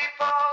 people.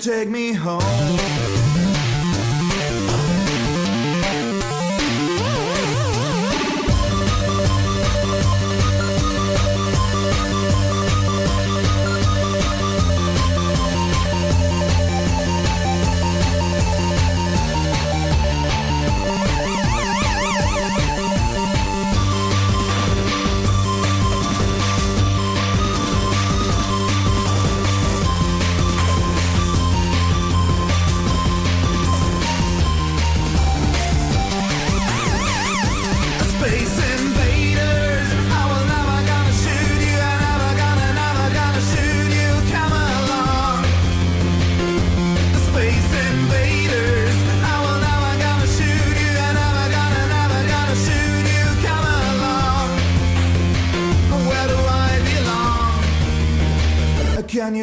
Take me home?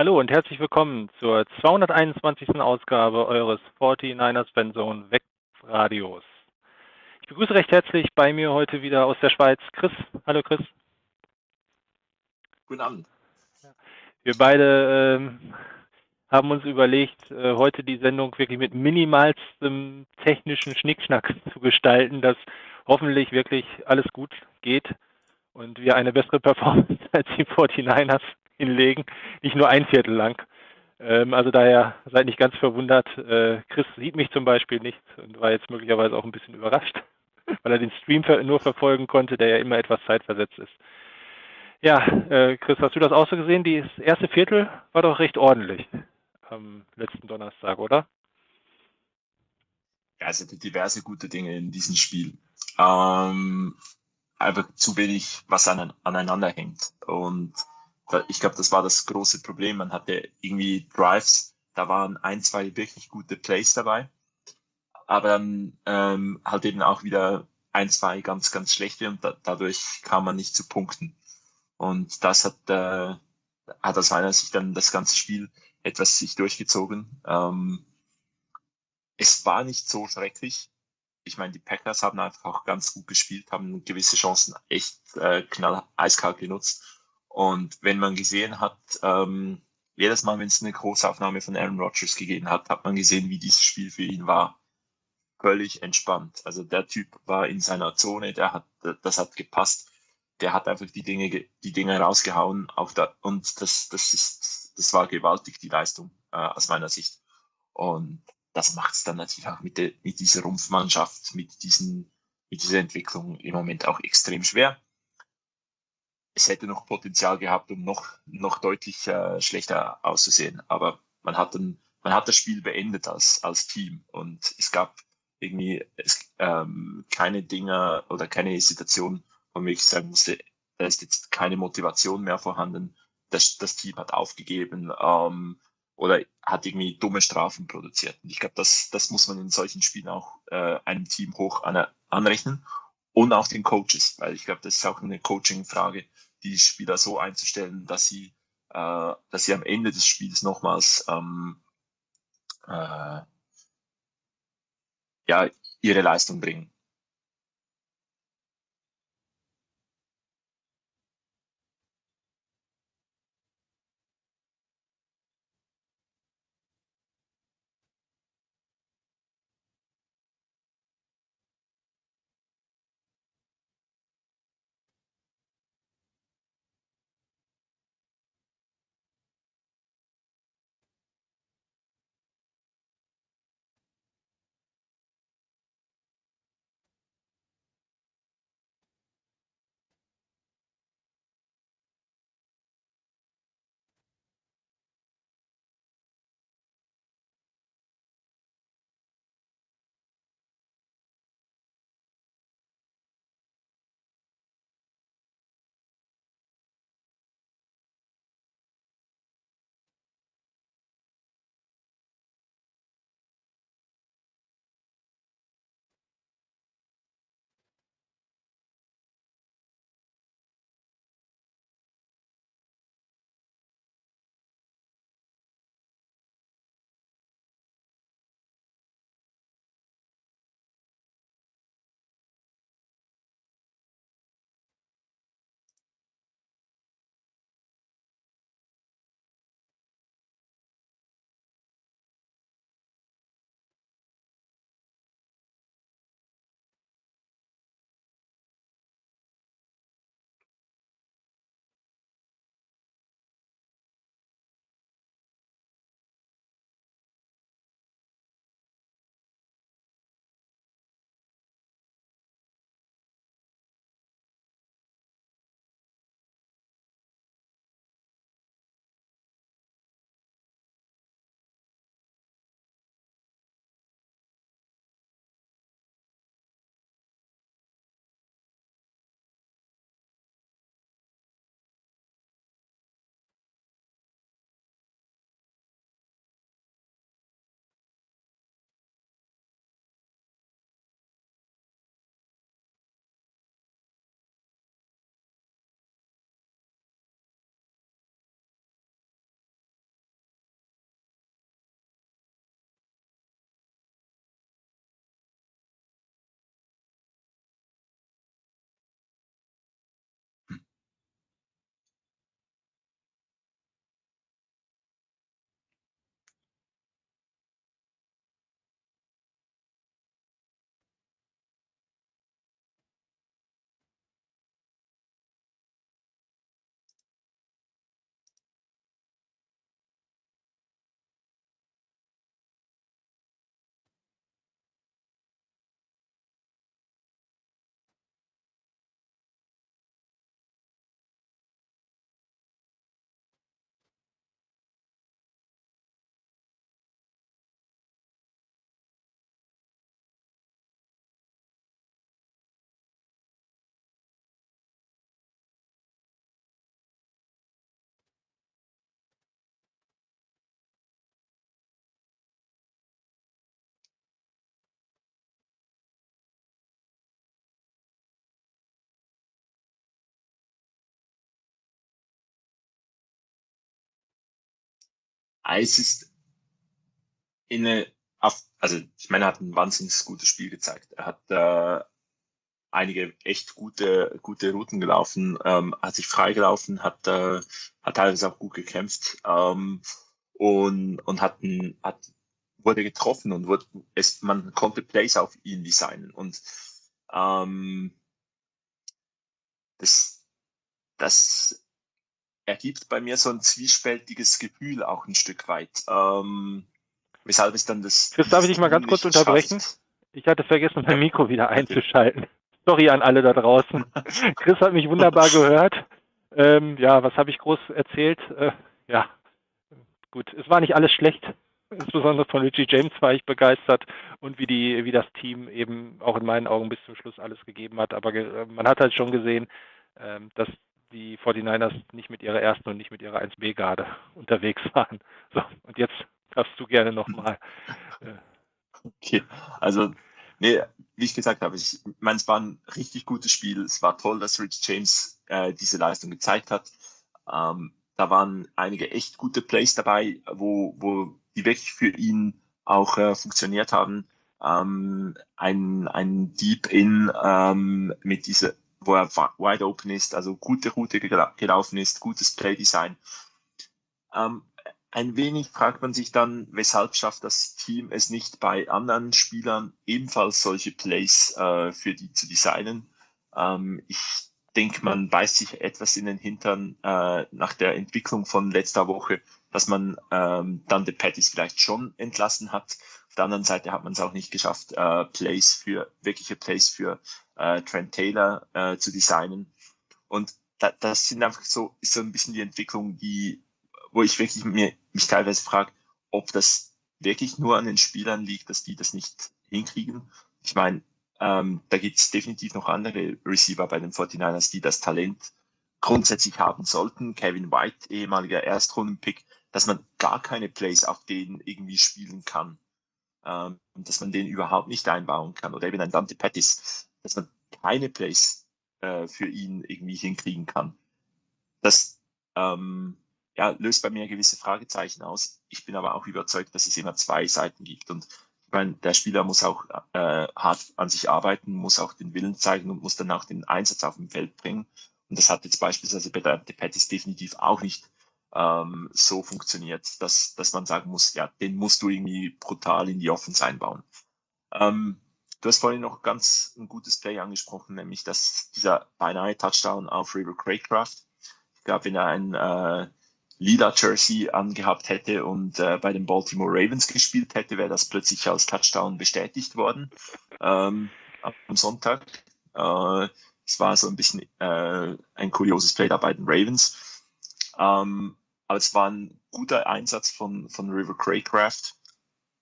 Hallo und herzlich willkommen zur 221. Ausgabe eures 49ers Fanzone Webradios. Ich begrüße recht herzlich bei mir heute wieder aus der Schweiz Chris. Hallo Chris. Guten Abend. Wir beide ähm, haben uns überlegt, äh, heute die Sendung wirklich mit minimalstem technischen Schnickschnack zu gestalten, dass hoffentlich wirklich alles gut geht und wir eine bessere Performance als die 49ers hinlegen, nicht nur ein Viertel lang. Ähm, also daher seid nicht ganz verwundert. Äh, Chris sieht mich zum Beispiel nicht und war jetzt möglicherweise auch ein bisschen überrascht, weil er den Stream nur verfolgen konnte, der ja immer etwas zeitversetzt ist. Ja, äh, Chris, hast du das auch so gesehen? Das erste Viertel war doch recht ordentlich am letzten Donnerstag, oder? Ja, es hatte diverse gute Dinge in diesem Spiel. Ähm, einfach zu wenig, was an, aneinander hängt. Und ich glaube, das war das große Problem. Man hatte irgendwie Drives, da waren ein, zwei wirklich gute Plays dabei, aber dann ähm, halt eben auch wieder ein, zwei ganz, ganz schlechte und da, dadurch kam man nicht zu Punkten. Und das hat, äh, hat aus meiner Sicht dann das ganze Spiel etwas sich durchgezogen. Ähm, es war nicht so schrecklich. Ich meine, die Packers haben einfach auch ganz gut gespielt, haben gewisse Chancen echt äh, knall eiskalt genutzt und wenn man gesehen hat, ähm, jedes Mal, wenn es eine Großaufnahme von Aaron Rodgers gegeben hat, hat man gesehen, wie dieses Spiel für ihn war. Völlig entspannt. Also der Typ war in seiner Zone, der hat, das hat gepasst. Der hat einfach die Dinge, die Dinge rausgehauen. Auch da, und das, das ist, das war gewaltig, die Leistung, äh, aus meiner Sicht. Und das macht es dann natürlich auch mit, der, mit dieser Rumpfmannschaft, mit diesen, mit dieser Entwicklung im Moment auch extrem schwer es hätte noch Potenzial gehabt, um noch, noch deutlich äh, schlechter auszusehen. Aber man hat, dann, man hat das Spiel beendet als, als Team und es gab irgendwie es, ähm, keine Dinge oder keine Situation, wo ich sagen musste, da ist jetzt keine Motivation mehr vorhanden. Das, das Team hat aufgegeben ähm, oder hat irgendwie dumme Strafen produziert. Und ich glaube, das, das muss man in solchen Spielen auch äh, einem Team hoch an, anrechnen. Und auch den Coaches, weil ich glaube, das ist auch eine Coaching-Frage, die Spieler so einzustellen, dass sie, äh, dass sie am Ende des Spiels nochmals ähm, äh, ja, ihre Leistung bringen. Es ist in eine, also ich meine, er hat ein wahnsinnig gutes Spiel gezeigt. Er hat äh, einige echt gute, gute Routen gelaufen, ähm, hat sich freigelaufen, hat, äh, hat teilweise auch gut gekämpft ähm, und, und hat, ein, hat wurde getroffen und wurde, es, man konnte Plays auf ihn designen. Und ähm, das, das ergibt bei mir so ein zwiespältiges Gefühl auch ein Stück weit. Ähm, weshalb es dann das. Chris, darf ich dich mal ganz kurz unterbrechen? Schafft. Ich hatte vergessen, mein Mikro wieder einzuschalten. Sorry an alle da draußen. Chris hat mich wunderbar gehört. Ähm, ja, was habe ich groß erzählt? Äh, ja, gut, es war nicht alles schlecht. Insbesondere von Richie James war ich begeistert und wie die, wie das Team eben auch in meinen Augen bis zum Schluss alles gegeben hat. Aber ge man hat halt schon gesehen, ähm, dass die 49ers nicht mit ihrer ersten und nicht mit ihrer 1B-Garde unterwegs waren. So, und jetzt darfst du gerne nochmal. Äh. Okay, also Nee, wie ich gesagt habe, ich meine, es war ein richtig gutes Spiel. Es war toll, dass Rich James äh, diese Leistung gezeigt hat. Ähm, da waren einige echt gute Plays dabei, wo, wo die wirklich für ihn auch äh, funktioniert haben. Ähm, ein, ein Deep In ähm, mit dieser, wo er wide open ist, also gute Route gelaufen ist, gutes Playdesign. Ähm, ein wenig fragt man sich dann, weshalb schafft das Team es nicht bei anderen Spielern ebenfalls solche Plays äh, für die zu designen. Ähm, ich denke, man beißt sich etwas in den Hintern äh, nach der Entwicklung von letzter Woche, dass man ähm, dann die Patties vielleicht schon entlassen hat. Der anderen Seite hat man es auch nicht geschafft, äh, Plays für wirkliche Plays für äh, Trent Taylor äh, zu designen. Und da, das sind einfach so ist so ein bisschen die Entwicklung, die wo ich wirklich mir, mich teilweise frage, ob das wirklich nur an den Spielern liegt, dass die das nicht hinkriegen. Ich meine, ähm, da gibt es definitiv noch andere Receiver bei den 49ers, die das Talent grundsätzlich haben sollten. Kevin White, ehemaliger Erstrundenpick, dass man gar keine Plays auf denen irgendwie spielen kann. Ähm, dass man den überhaupt nicht einbauen kann. Oder eben ein Dante Pettis, dass man keine Plays äh, für ihn irgendwie hinkriegen kann. Das ähm, ja, löst bei mir gewisse Fragezeichen aus. Ich bin aber auch überzeugt, dass es immer zwei Seiten gibt. Und ich meine, der Spieler muss auch äh, hart an sich arbeiten, muss auch den Willen zeigen und muss dann auch den Einsatz auf dem Feld bringen. Und das hat jetzt beispielsweise bei der Pettis definitiv auch nicht ähm, so funktioniert, dass, dass man sagen muss, ja, den musst du irgendwie brutal in die Offense einbauen. Ähm, du hast vorhin noch ganz ein gutes Play angesprochen, nämlich dass dieser beinahe Touchdown auf River Craycraft. Ich glaube, wenn er ein äh, lila Jersey angehabt hätte und äh, bei den Baltimore Ravens gespielt hätte, wäre das plötzlich als Touchdown bestätigt worden ähm, am Sonntag. Äh, es war so ein bisschen äh, ein kurioses Play da bei den Ravens. Ähm, aber es war ein guter Einsatz von, von River Craycraft,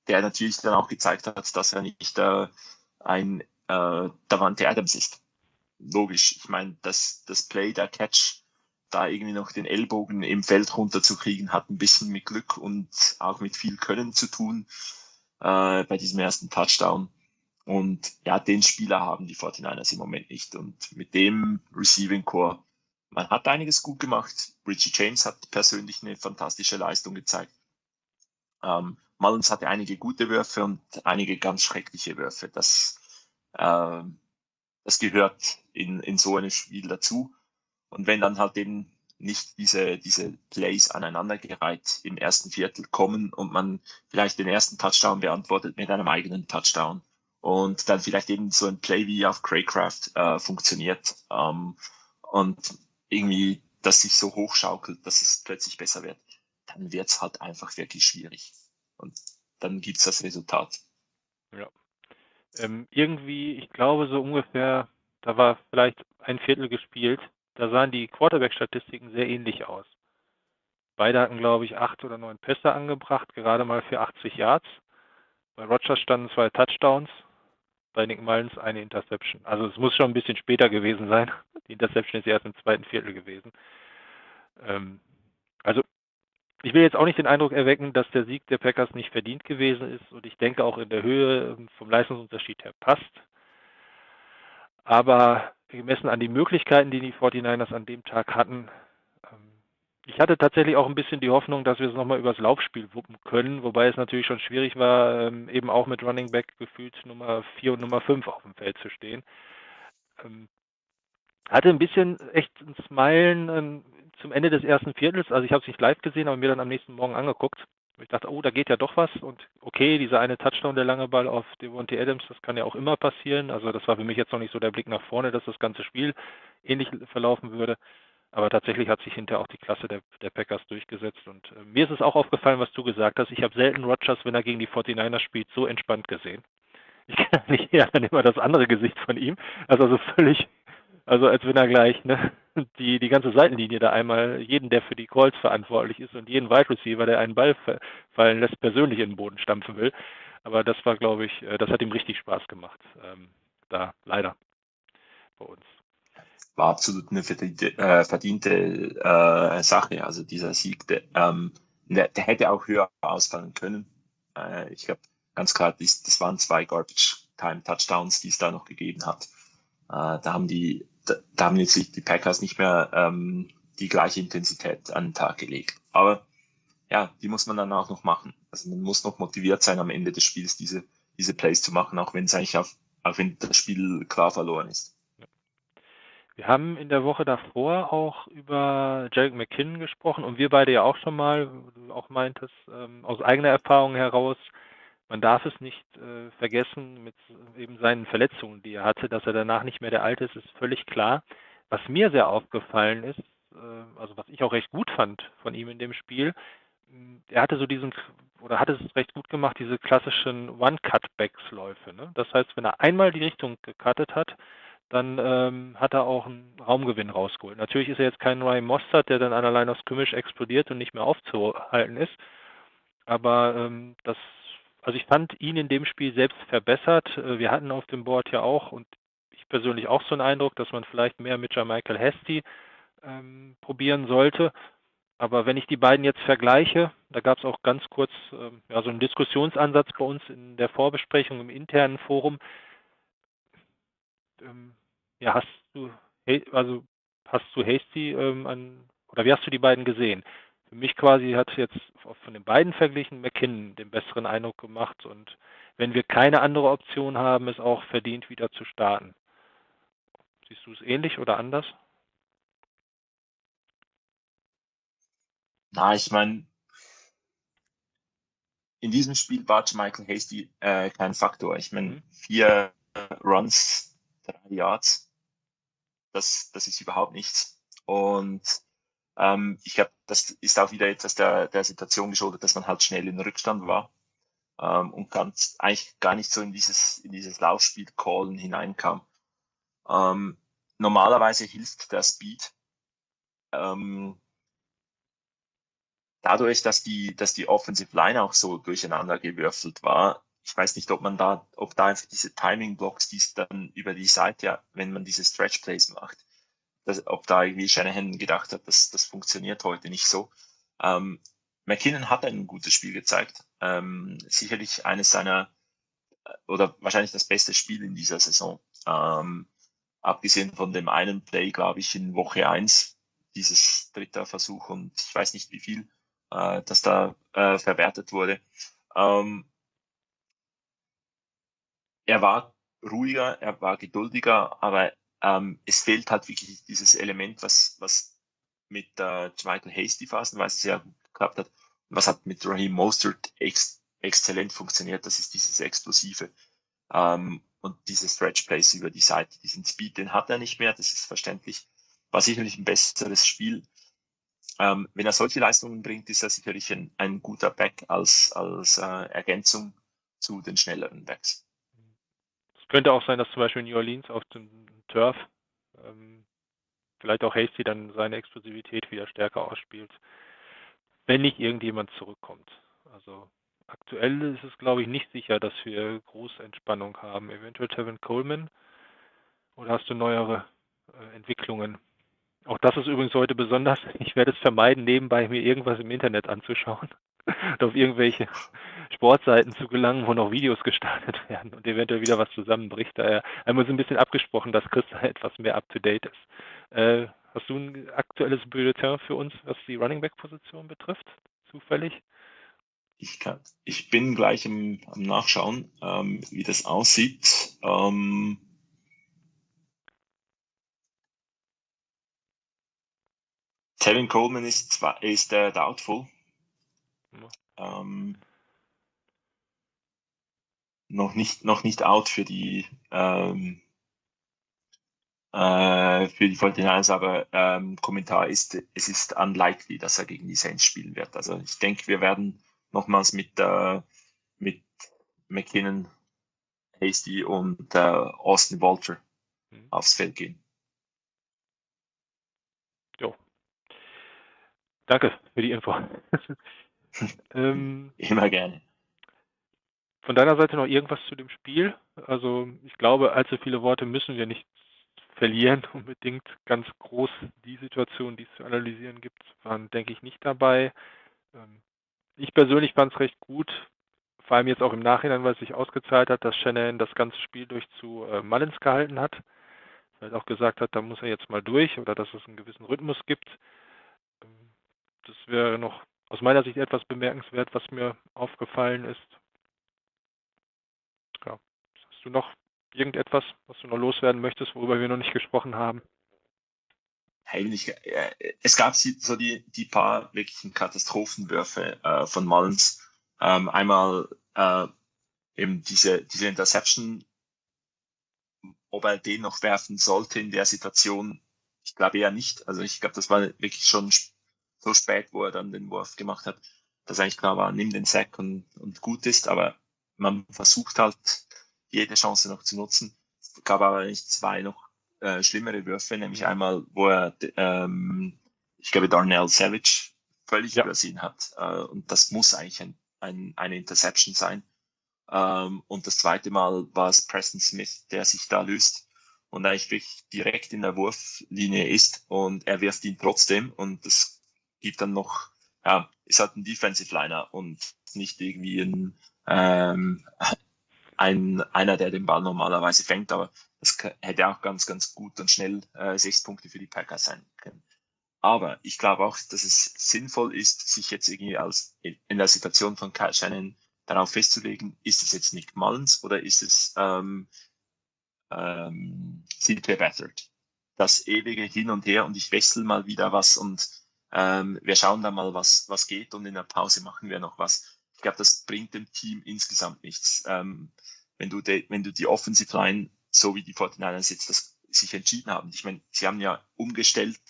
der natürlich dann auch gezeigt hat, dass er nicht äh, ein äh, Davante Adams ist. Logisch. Ich meine, das, das Play, der Catch da irgendwie noch den Ellbogen im Feld runterzukriegen, hat ein bisschen mit Glück und auch mit viel Können zu tun äh, bei diesem ersten Touchdown. Und ja, den Spieler haben die 49ers im Moment nicht. Und mit dem Receiving Core, man hat einiges gut gemacht. Richie James hat persönlich eine fantastische Leistung gezeigt. Ähm, Mullins hatte einige gute Würfe und einige ganz schreckliche Würfe. Das, äh, das gehört in, in so einem Spiel dazu. Und wenn dann halt eben nicht diese, diese Plays aneinandergereiht im ersten Viertel kommen und man vielleicht den ersten Touchdown beantwortet mit einem eigenen Touchdown und dann vielleicht eben so ein Play wie auf Craycraft äh, funktioniert ähm, und irgendwie das sich so hochschaukelt, dass es plötzlich besser wird, dann wird es halt einfach wirklich schwierig. Und dann gibt es das Resultat. Ja. Ähm, irgendwie, ich glaube so ungefähr, da war vielleicht ein Viertel gespielt da sahen die Quarterback-Statistiken sehr ähnlich aus. Beide hatten, glaube ich, acht oder neun Pässe angebracht, gerade mal für 80 Yards. Bei Rogers standen zwei Touchdowns, bei Nick Mullins eine Interception. Also es muss schon ein bisschen später gewesen sein. Die Interception ist erst im zweiten Viertel gewesen. Ähm, also ich will jetzt auch nicht den Eindruck erwecken, dass der Sieg der Packers nicht verdient gewesen ist und ich denke auch in der Höhe vom Leistungsunterschied her passt. Aber gemessen an die Möglichkeiten, die die 49ers an dem Tag hatten, ich hatte tatsächlich auch ein bisschen die Hoffnung, dass wir es nochmal übers Laufspiel wuppen können, wobei es natürlich schon schwierig war, ähm, eben auch mit Running Back gefühlt Nummer 4 und Nummer 5 auf dem Feld zu stehen. Ähm, hatte ein bisschen echt ein Smilen zum Ende des ersten Viertels, also ich habe es nicht live gesehen, aber mir dann am nächsten Morgen angeguckt. Ich dachte, oh, da geht ja doch was und okay, dieser eine Touchdown, der lange Ball auf Devontae Adams, das kann ja auch immer passieren. Also das war für mich jetzt noch nicht so der Blick nach vorne, dass das ganze Spiel ähnlich verlaufen würde. Aber tatsächlich hat sich hinterher auch die Klasse der, der Packers durchgesetzt. Und äh, mir ist es auch aufgefallen, was du gesagt hast. Ich habe selten Rogers, wenn er gegen die 49ers spielt, so entspannt gesehen. Ich kenne nicht eher dann immer das andere Gesicht von ihm. Also, also völlig also als wenn er gleich ne, die, die ganze Seitenlinie da einmal jeden, der für die Calls verantwortlich ist und jeden Wide Receiver, der einen Ball fallen lässt, persönlich in den Boden stampfen will. Aber das war, glaube ich, äh, das hat ihm richtig Spaß gemacht. Ähm, da leider bei uns. War absolut eine verdiente, äh, verdiente äh, Sache. Also dieser Sieg, der, ähm, der, der hätte auch höher ausfallen können. Äh, ich glaube, ganz klar, das, das waren zwei Garbage Time-Touchdowns, die es da noch gegeben hat. Äh, da haben die, da, da haben jetzt die Packers nicht mehr ähm, die gleiche Intensität an den Tag gelegt. Aber ja, die muss man dann auch noch machen. Also man muss noch motiviert sein, am Ende des Spiels diese, diese Plays zu machen, auch wenn es eigentlich auf, auch wenn das Spiel klar verloren ist. Wir haben in der Woche davor auch über Jarek McKinnon gesprochen und wir beide ja auch schon mal, du auch meintest, ähm, aus eigener Erfahrung heraus, man darf es nicht äh, vergessen mit eben seinen Verletzungen, die er hatte, dass er danach nicht mehr der Alte ist, ist völlig klar. Was mir sehr aufgefallen ist, äh, also was ich auch recht gut fand von ihm in dem Spiel, er hatte so diesen, oder hat es recht gut gemacht, diese klassischen One-Cut-Backs-Läufe. Ne? Das heißt, wenn er einmal die Richtung gecuttet hat, dann ähm, hat er auch einen Raumgewinn rausgeholt. Natürlich ist er jetzt kein Ryan Mostert, der dann an allein aus Kümisch explodiert und nicht mehr aufzuhalten ist. Aber ähm, das, also ich fand ihn in dem Spiel selbst verbessert. Äh, wir hatten auf dem Board ja auch und ich persönlich auch so einen Eindruck, dass man vielleicht mehr mit Jermichael Hesty ähm, probieren sollte. Aber wenn ich die beiden jetzt vergleiche, da gab es auch ganz kurz ähm, ja, so einen Diskussionsansatz bei uns in der Vorbesprechung im internen Forum. Ähm, ja, hast du, also hast du Hasty ähm, an, oder wie hast du die beiden gesehen? Für mich quasi hat jetzt von den beiden verglichen McKinnon den besseren Eindruck gemacht und wenn wir keine andere Option haben, ist auch verdient wieder zu starten. Siehst du es ähnlich oder anders? Na, ich meine, in diesem Spiel war Michael Hasty äh, kein Faktor. Ich meine, mhm. vier Runs, drei Yards, das, das ist überhaupt nichts. Und ähm, ich glaube, das ist auch wieder etwas der, der Situation geschuldet, dass man halt schnell in Rückstand war ähm, und ganz, eigentlich gar nicht so in dieses, in dieses Laufspiel Callen hineinkam. Ähm, normalerweise hilft der Speed. Ähm, dadurch, dass die, dass die Offensive Line auch so durcheinander gewürfelt war, ich weiß nicht, ob man da, ob da einfach diese Timing Blocks, die es dann über die Seite, wenn man diese Stretch Plays macht, dass, ob da irgendwie Shanahan gedacht hat, dass das funktioniert heute nicht so. Ähm, McKinnon hat ein gutes Spiel gezeigt. Ähm, sicherlich eines seiner, äh, oder wahrscheinlich das beste Spiel in dieser Saison. Ähm, abgesehen von dem einen Play, glaube ich, in Woche eins dieses dritter Versuch und ich weiß nicht wie viel äh, das da äh, verwertet wurde. Ähm, er war ruhiger, er war geduldiger, aber ähm, es fehlt halt wirklich dieses Element, was, was mit äh, Michael Hasty phasenweise sehr gut geklappt hat. Was hat mit Raheem Mostert ex exzellent funktioniert, das ist dieses Explosive. Ähm, und diese Stretch Plays über die Seite, diesen Speed, den hat er nicht mehr, das ist verständlich. War sicherlich ein besseres Spiel, ähm, wenn er solche Leistungen bringt, ist er sicherlich ein, ein guter Back als, als äh, Ergänzung zu den schnelleren Backs. Könnte auch sein, dass zum Beispiel New Orleans auf dem Turf ähm, vielleicht auch Hasty dann seine Explosivität wieder stärker ausspielt, wenn nicht irgendjemand zurückkommt. Also aktuell ist es, glaube ich, nicht sicher, dass wir große Entspannung haben. Eventuell Tevin Coleman oder hast du neuere äh, Entwicklungen? Auch das ist übrigens heute besonders. Ich werde es vermeiden, nebenbei mir irgendwas im Internet anzuschauen auf irgendwelche Sportseiten zu gelangen, wo noch Videos gestartet werden und eventuell wieder was zusammenbricht. Daher einmal so ein bisschen abgesprochen, dass Christa etwas mehr up-to-date ist. Äh, hast du ein aktuelles Bulletin für uns, was die Running Back-Position betrifft? Zufällig? Ich, kann, ich bin gleich im, am Nachschauen, ähm, wie das aussieht. Ähm, Tevin Coleman ist, ist äh, doubtful. Ja. Ähm, noch nicht, noch nicht out für die, ähm, äh, für die 49 aber ähm, Kommentar ist, es ist unlikely, dass er gegen die Saints spielen wird. Also ich denke, wir werden nochmals mit, äh, mit McKinnon, Hasty und äh, Austin Walter mhm. aufs Feld gehen. Danke für die Info. ähm, Immer gerne. Von deiner Seite noch irgendwas zu dem Spiel? Also ich glaube, allzu viele Worte müssen wir nicht verlieren unbedingt. Ganz groß die Situation, die es zu analysieren gibt, waren, denke ich, nicht dabei. Ähm, ich persönlich fand es recht gut. vor allem jetzt auch im Nachhinein, weil es sich ausgezahlt hat, dass Shannon das ganze Spiel durch zu äh, Mullins gehalten hat. Weil er auch gesagt hat, da muss er jetzt mal durch oder dass es einen gewissen Rhythmus gibt. Ähm, das wäre noch aus meiner Sicht etwas bemerkenswert, was mir aufgefallen ist. Hast du noch irgendetwas, was du noch loswerden möchtest, worüber wir noch nicht gesprochen haben? Eigentlich, äh, es gab so die, die paar wirklichen Katastrophenwürfe äh, von Mullins. Ähm, einmal äh, eben diese, diese Interception, ob er den noch werfen sollte in der Situation, ich glaube eher nicht. Also ich glaube, das war wirklich schon so spät, wo er dann den Wurf gemacht hat, dass eigentlich klar war, nimm den Sack und, und gut ist, aber man versucht halt jede Chance noch zu nutzen. Es gab aber nicht zwei noch äh, schlimmere Würfe, nämlich einmal, wo er, ähm, ich glaube, Darnell Savage völlig ja. übersehen hat. Äh, und das muss eigentlich ein, ein, eine Interception sein. Ähm, und das zweite Mal war es Preston Smith, der sich da löst und eigentlich wirklich direkt in der Wurflinie ist und er wirft ihn trotzdem und das gibt dann noch, ja, ist halt ein Defensive Liner und nicht irgendwie ein, ähm, ein, einer, der den Ball normalerweise fängt, aber das hätte auch ganz, ganz gut und schnell äh, sechs Punkte für die Packers sein können. Aber ich glaube auch, dass es sinnvoll ist, sich jetzt irgendwie als in der Situation von Kyle Shannon darauf festzulegen, ist es jetzt Nick Mullins oder ist es ähm, ähm, CJ Beathard? Das ewige Hin und Her und ich wechsle mal wieder was und ähm, wir schauen dann mal, was, was geht und in der Pause machen wir noch was. Ich glaube, das bringt dem Team insgesamt nichts. Ähm, wenn, du de, wenn du die Offensive Line, so wie die 49ers jetzt das sich entschieden haben, ich meine, sie haben ja umgestellt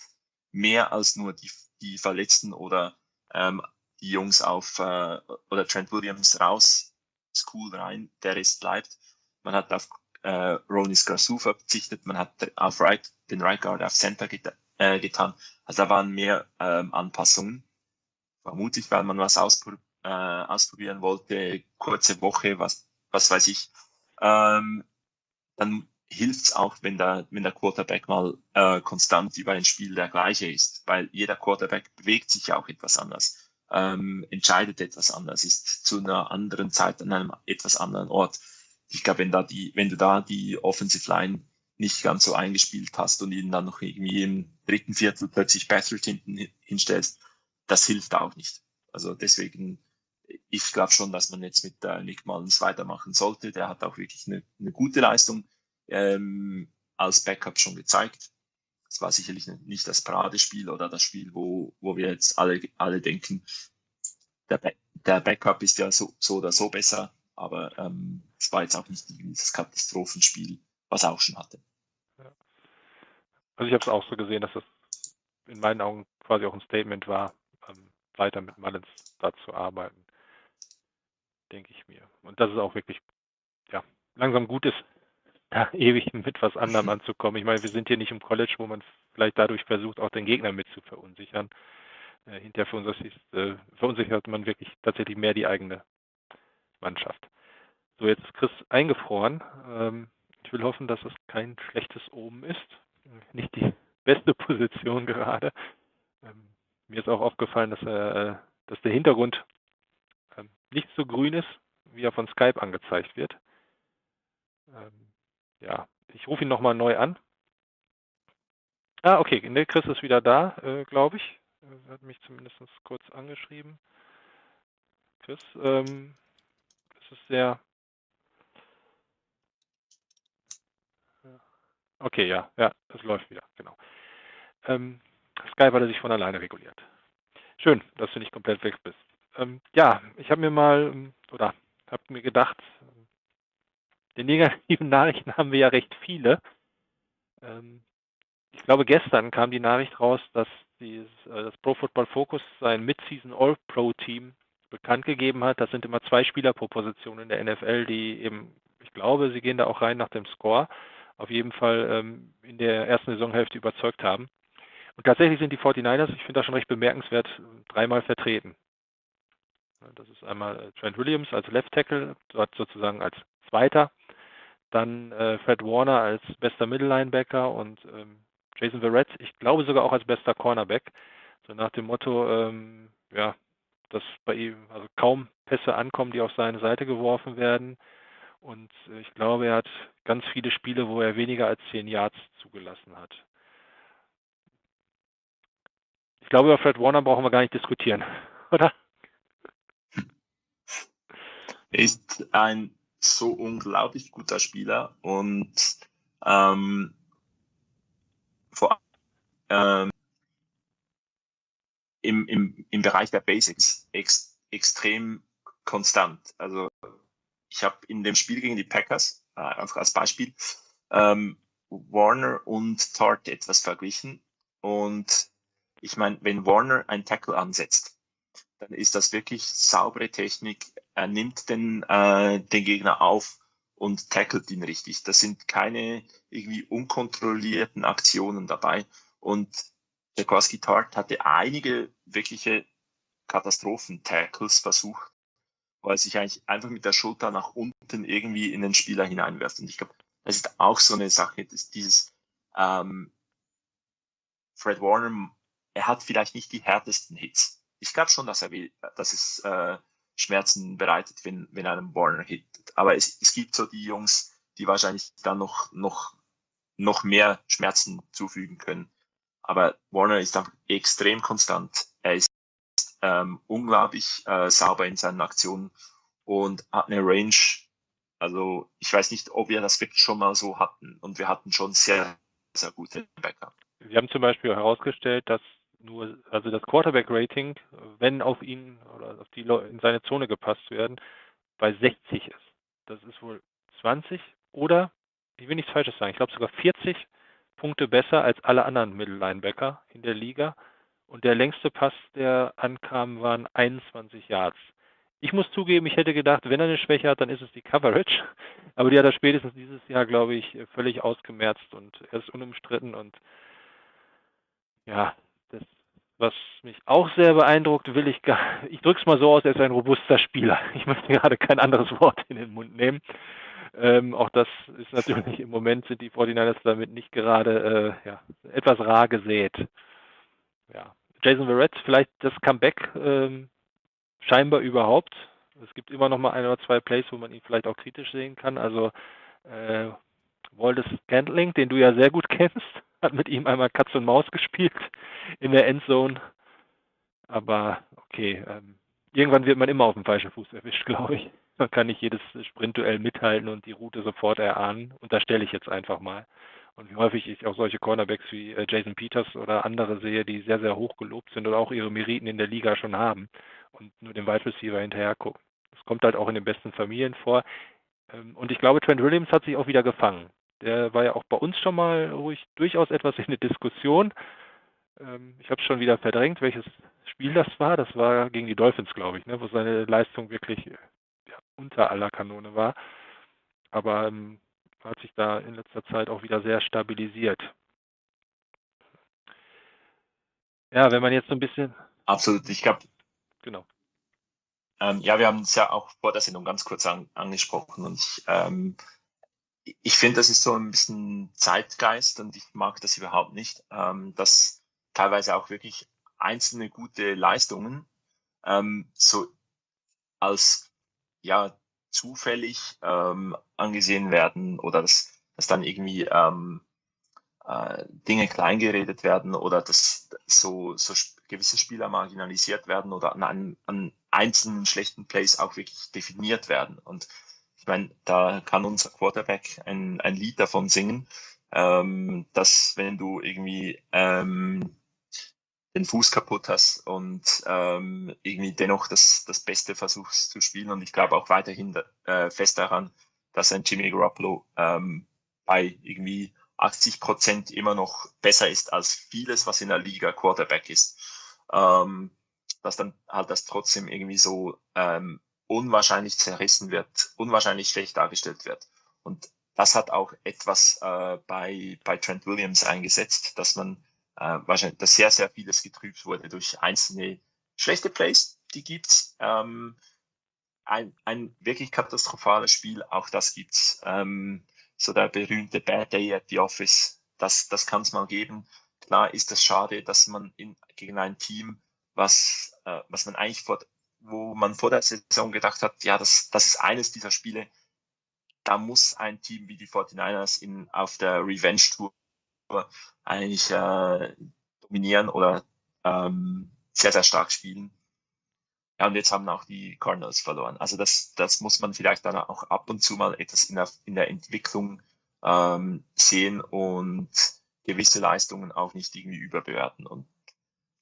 mehr als nur die, die Verletzten oder ähm, die Jungs auf äh, oder Trent Williams raus, School rein, der Rest bleibt. Man hat auf äh, Ronis Grassu verzichtet, man hat auf right, den Right Guard auf Center get, äh, getan. Also da waren mehr ähm, Anpassungen. Vermutlich, weil man was auspro äh, ausprobieren wollte, kurze Woche, was, was weiß ich. Ähm, dann hilft's auch, wenn der, wenn der Quarterback mal äh, konstant über ein Spiel der gleiche ist, weil jeder Quarterback bewegt sich auch etwas anders, ähm, entscheidet etwas anders, ist zu einer anderen Zeit an einem etwas anderen Ort. Ich glaube, wenn wenn du da die Offensive Line nicht ganz so eingespielt hast und ihn dann noch irgendwie im dritten Viertel plötzlich Bathurst hinten hinstellst, das hilft auch nicht. Also deswegen, ich glaube schon, dass man jetzt mit äh, Nick Mullins weitermachen sollte. Der hat auch wirklich eine, eine gute Leistung ähm, als Backup schon gezeigt. Es war sicherlich nicht das Paradespiel oder das Spiel, wo, wo wir jetzt alle, alle denken, der, Be der Backup ist ja so, so oder so besser, aber ähm, es war jetzt auch nicht dieses Katastrophenspiel, was er auch schon hatte. Also ich habe es auch so gesehen, dass das in meinen Augen quasi auch ein Statement war, ähm, weiter mit Mullins da zu arbeiten, denke ich mir. Und dass es auch wirklich ja, langsam gut ist, da ewig mit was anderem anzukommen. Ich meine, wir sind hier nicht im College, wo man vielleicht dadurch versucht, auch den Gegner mit zu verunsichern. Äh, hinterher verunsichert, äh, verunsichert man wirklich tatsächlich mehr die eigene Mannschaft. So, jetzt ist Chris eingefroren. Ähm, ich will hoffen, dass es kein schlechtes Omen ist. Nicht die beste Position gerade. Ähm, mir ist auch aufgefallen, dass, äh, dass der Hintergrund nicht so grün ist, wie er von Skype angezeigt wird. Ähm, ja, ich rufe ihn nochmal neu an. Ah, okay, ne, Chris ist wieder da, äh, glaube ich. Er hat mich zumindest kurz angeschrieben. Chris, ähm, das ist sehr. Okay, ja, ja, das läuft wieder, genau. Ähm, Skype hat er sich von alleine reguliert. Schön, dass du nicht komplett weg bist. Ähm, ja, ich habe mir mal, oder habe mir gedacht, die negativen Nachrichten haben wir ja recht viele. Ähm, ich glaube, gestern kam die Nachricht raus, dass dieses, äh, das Pro Football Focus sein Mid-Season All-Pro-Team bekannt gegeben hat. Das sind immer zwei Spieler pro Position in der NFL, die eben, ich glaube, sie gehen da auch rein nach dem Score, auf jeden Fall ähm, in der ersten Saisonhälfte überzeugt haben. Und tatsächlich sind die 49ers, ich finde das schon recht bemerkenswert, dreimal vertreten. Das ist einmal äh, Trent Williams als Left Tackle, dort sozusagen als Zweiter dann äh, Fred Warner als bester Mittellinebacker und ähm, Jason Verrett, ich glaube sogar auch als bester Cornerback. So nach dem Motto, ähm, ja, dass bei ihm also kaum Pässe ankommen, die auf seine Seite geworfen werden. Und äh, ich glaube, er hat ganz viele Spiele, wo er weniger als 10 Yards zugelassen hat. Ich glaube, über Fred Warner brauchen wir gar nicht diskutieren, oder? Ist ein so unglaublich guter Spieler und ähm, vor ähm, im, im, im Bereich der Basics ex, extrem konstant. Also ich habe in dem Spiel gegen die Packers, äh, einfach als Beispiel, ähm, Warner und Tart etwas verglichen. Und ich meine, wenn Warner ein Tackle ansetzt, dann ist das wirklich saubere Technik. Er nimmt den, äh, den Gegner auf und tackelt ihn richtig. Das sind keine irgendwie unkontrollierten Aktionen dabei. Und Jaworski Tart hatte einige wirkliche Katastrophen-Tackles versucht, weil sich eigentlich einfach mit der Schulter nach unten irgendwie in den Spieler hineinwirft. Und ich glaube, das ist auch so eine Sache, dass dieses ähm, Fred Warner, er hat vielleicht nicht die härtesten Hits. Ich glaube schon, dass er will, dass es äh, Schmerzen bereitet, wenn, wenn einem Warner hittet. Aber es, es gibt so die Jungs, die wahrscheinlich dann noch, noch, noch mehr Schmerzen zufügen können. Aber Warner ist einfach extrem konstant. Er ist ähm, unglaublich äh, sauber in seinen Aktionen und hat eine Range. Also ich weiß nicht, ob wir das wirklich schon mal so hatten. Und wir hatten schon sehr, sehr gute Backup. Sie haben zum Beispiel herausgestellt, dass nur, also das Quarterback-Rating, wenn auf ihn oder auf die in seine Zone gepasst werden, bei 60 ist. Das ist wohl 20 oder, ich will nichts Falsches sagen, ich glaube sogar 40 Punkte besser als alle anderen Mittellinebacker in der Liga. Und der längste Pass, der ankam, waren 21 Yards. Ich muss zugeben, ich hätte gedacht, wenn er eine Schwäche hat, dann ist es die Coverage. Aber die hat er spätestens dieses Jahr, glaube ich, völlig ausgemerzt und er ist unumstritten. Und ja, was mich auch sehr beeindruckt, will ich gar, ich drücke es mal so aus, er ist ein robuster Spieler. Ich möchte gerade kein anderes Wort in den Mund nehmen. Ähm, auch das ist natürlich im Moment sind die 49ers damit nicht gerade äh, ja, etwas rar gesät. Ja. Jason Verrett, vielleicht das Comeback ähm, scheinbar überhaupt. Es gibt immer noch mal ein oder zwei Plays, wo man ihn vielleicht auch kritisch sehen kann. Also äh, Waldes Scantling, den du ja sehr gut kennst, hat mit ihm einmal Katz und Maus gespielt in der Endzone. Aber okay, ähm, irgendwann wird man immer auf dem falschen Fuß erwischt, glaube ich. Man kann nicht jedes Sprintduell mithalten und die Route sofort erahnen. Und da stelle ich jetzt einfach mal. Und wie häufig ich auch solche Cornerbacks wie äh, Jason Peters oder andere sehe, die sehr, sehr hoch gelobt sind oder auch ihre Meriten in der Liga schon haben und nur dem Wide Receiver hinterher gucken. Das kommt halt auch in den besten Familien vor. Ähm, und ich glaube, Trent Williams hat sich auch wieder gefangen. Der war ja auch bei uns schon mal ruhig durchaus etwas in der Diskussion. Ähm, ich habe es schon wieder verdrängt, welches Spiel das war. Das war gegen die Dolphins, glaube ich, ne, wo seine Leistung wirklich ja, unter aller Kanone war. Aber ähm, hat sich da in letzter Zeit auch wieder sehr stabilisiert. Ja, wenn man jetzt so ein bisschen. Absolut, ich glaube. Genau. Ähm, ja, wir haben es ja auch vor der Sendung ganz kurz an, angesprochen und ich, ähm, ich finde, das ist so ein bisschen Zeitgeist und ich mag das überhaupt nicht, ähm, dass teilweise auch wirklich einzelne gute Leistungen ähm, so als ja zufällig ähm, angesehen werden oder dass, dass dann irgendwie ähm, äh, Dinge kleingeredet werden oder dass so, so gewisse Spieler marginalisiert werden oder an, an einzelnen schlechten Plays auch wirklich definiert werden. Und meine, da kann unser Quarterback ein, ein Lied davon singen, ähm, dass wenn du irgendwie ähm, den Fuß kaputt hast und ähm, irgendwie dennoch das, das Beste versuchst zu spielen. Und ich glaube auch weiterhin äh, fest daran, dass ein Jimmy Garoppolo ähm, bei irgendwie 80 Prozent immer noch besser ist als vieles, was in der Liga Quarterback ist. Ähm, dass dann halt das trotzdem irgendwie so ähm, unwahrscheinlich zerrissen wird, unwahrscheinlich schlecht dargestellt wird. Und das hat auch etwas äh, bei, bei Trent Williams eingesetzt, dass man äh, wahrscheinlich, dass sehr, sehr vieles getrübt wurde durch einzelne schlechte Plays, die gibt's. Ähm, ein, ein wirklich katastrophales Spiel, auch das gibt's. Ähm, so der berühmte Bad Day at the Office, das, das kann es mal geben. Klar ist das schade, dass man in, gegen ein Team, was, äh, was man eigentlich vor, wo man vor der Saison gedacht hat, ja, das, das ist eines dieser Spiele, da muss ein Team wie die 49ers in, auf der Revenge-Tour eigentlich äh, dominieren oder ähm, sehr, sehr stark spielen. Ja, und jetzt haben auch die Cardinals verloren. Also das, das muss man vielleicht dann auch ab und zu mal etwas in der, in der Entwicklung ähm, sehen und gewisse Leistungen auch nicht irgendwie überbewerten. Und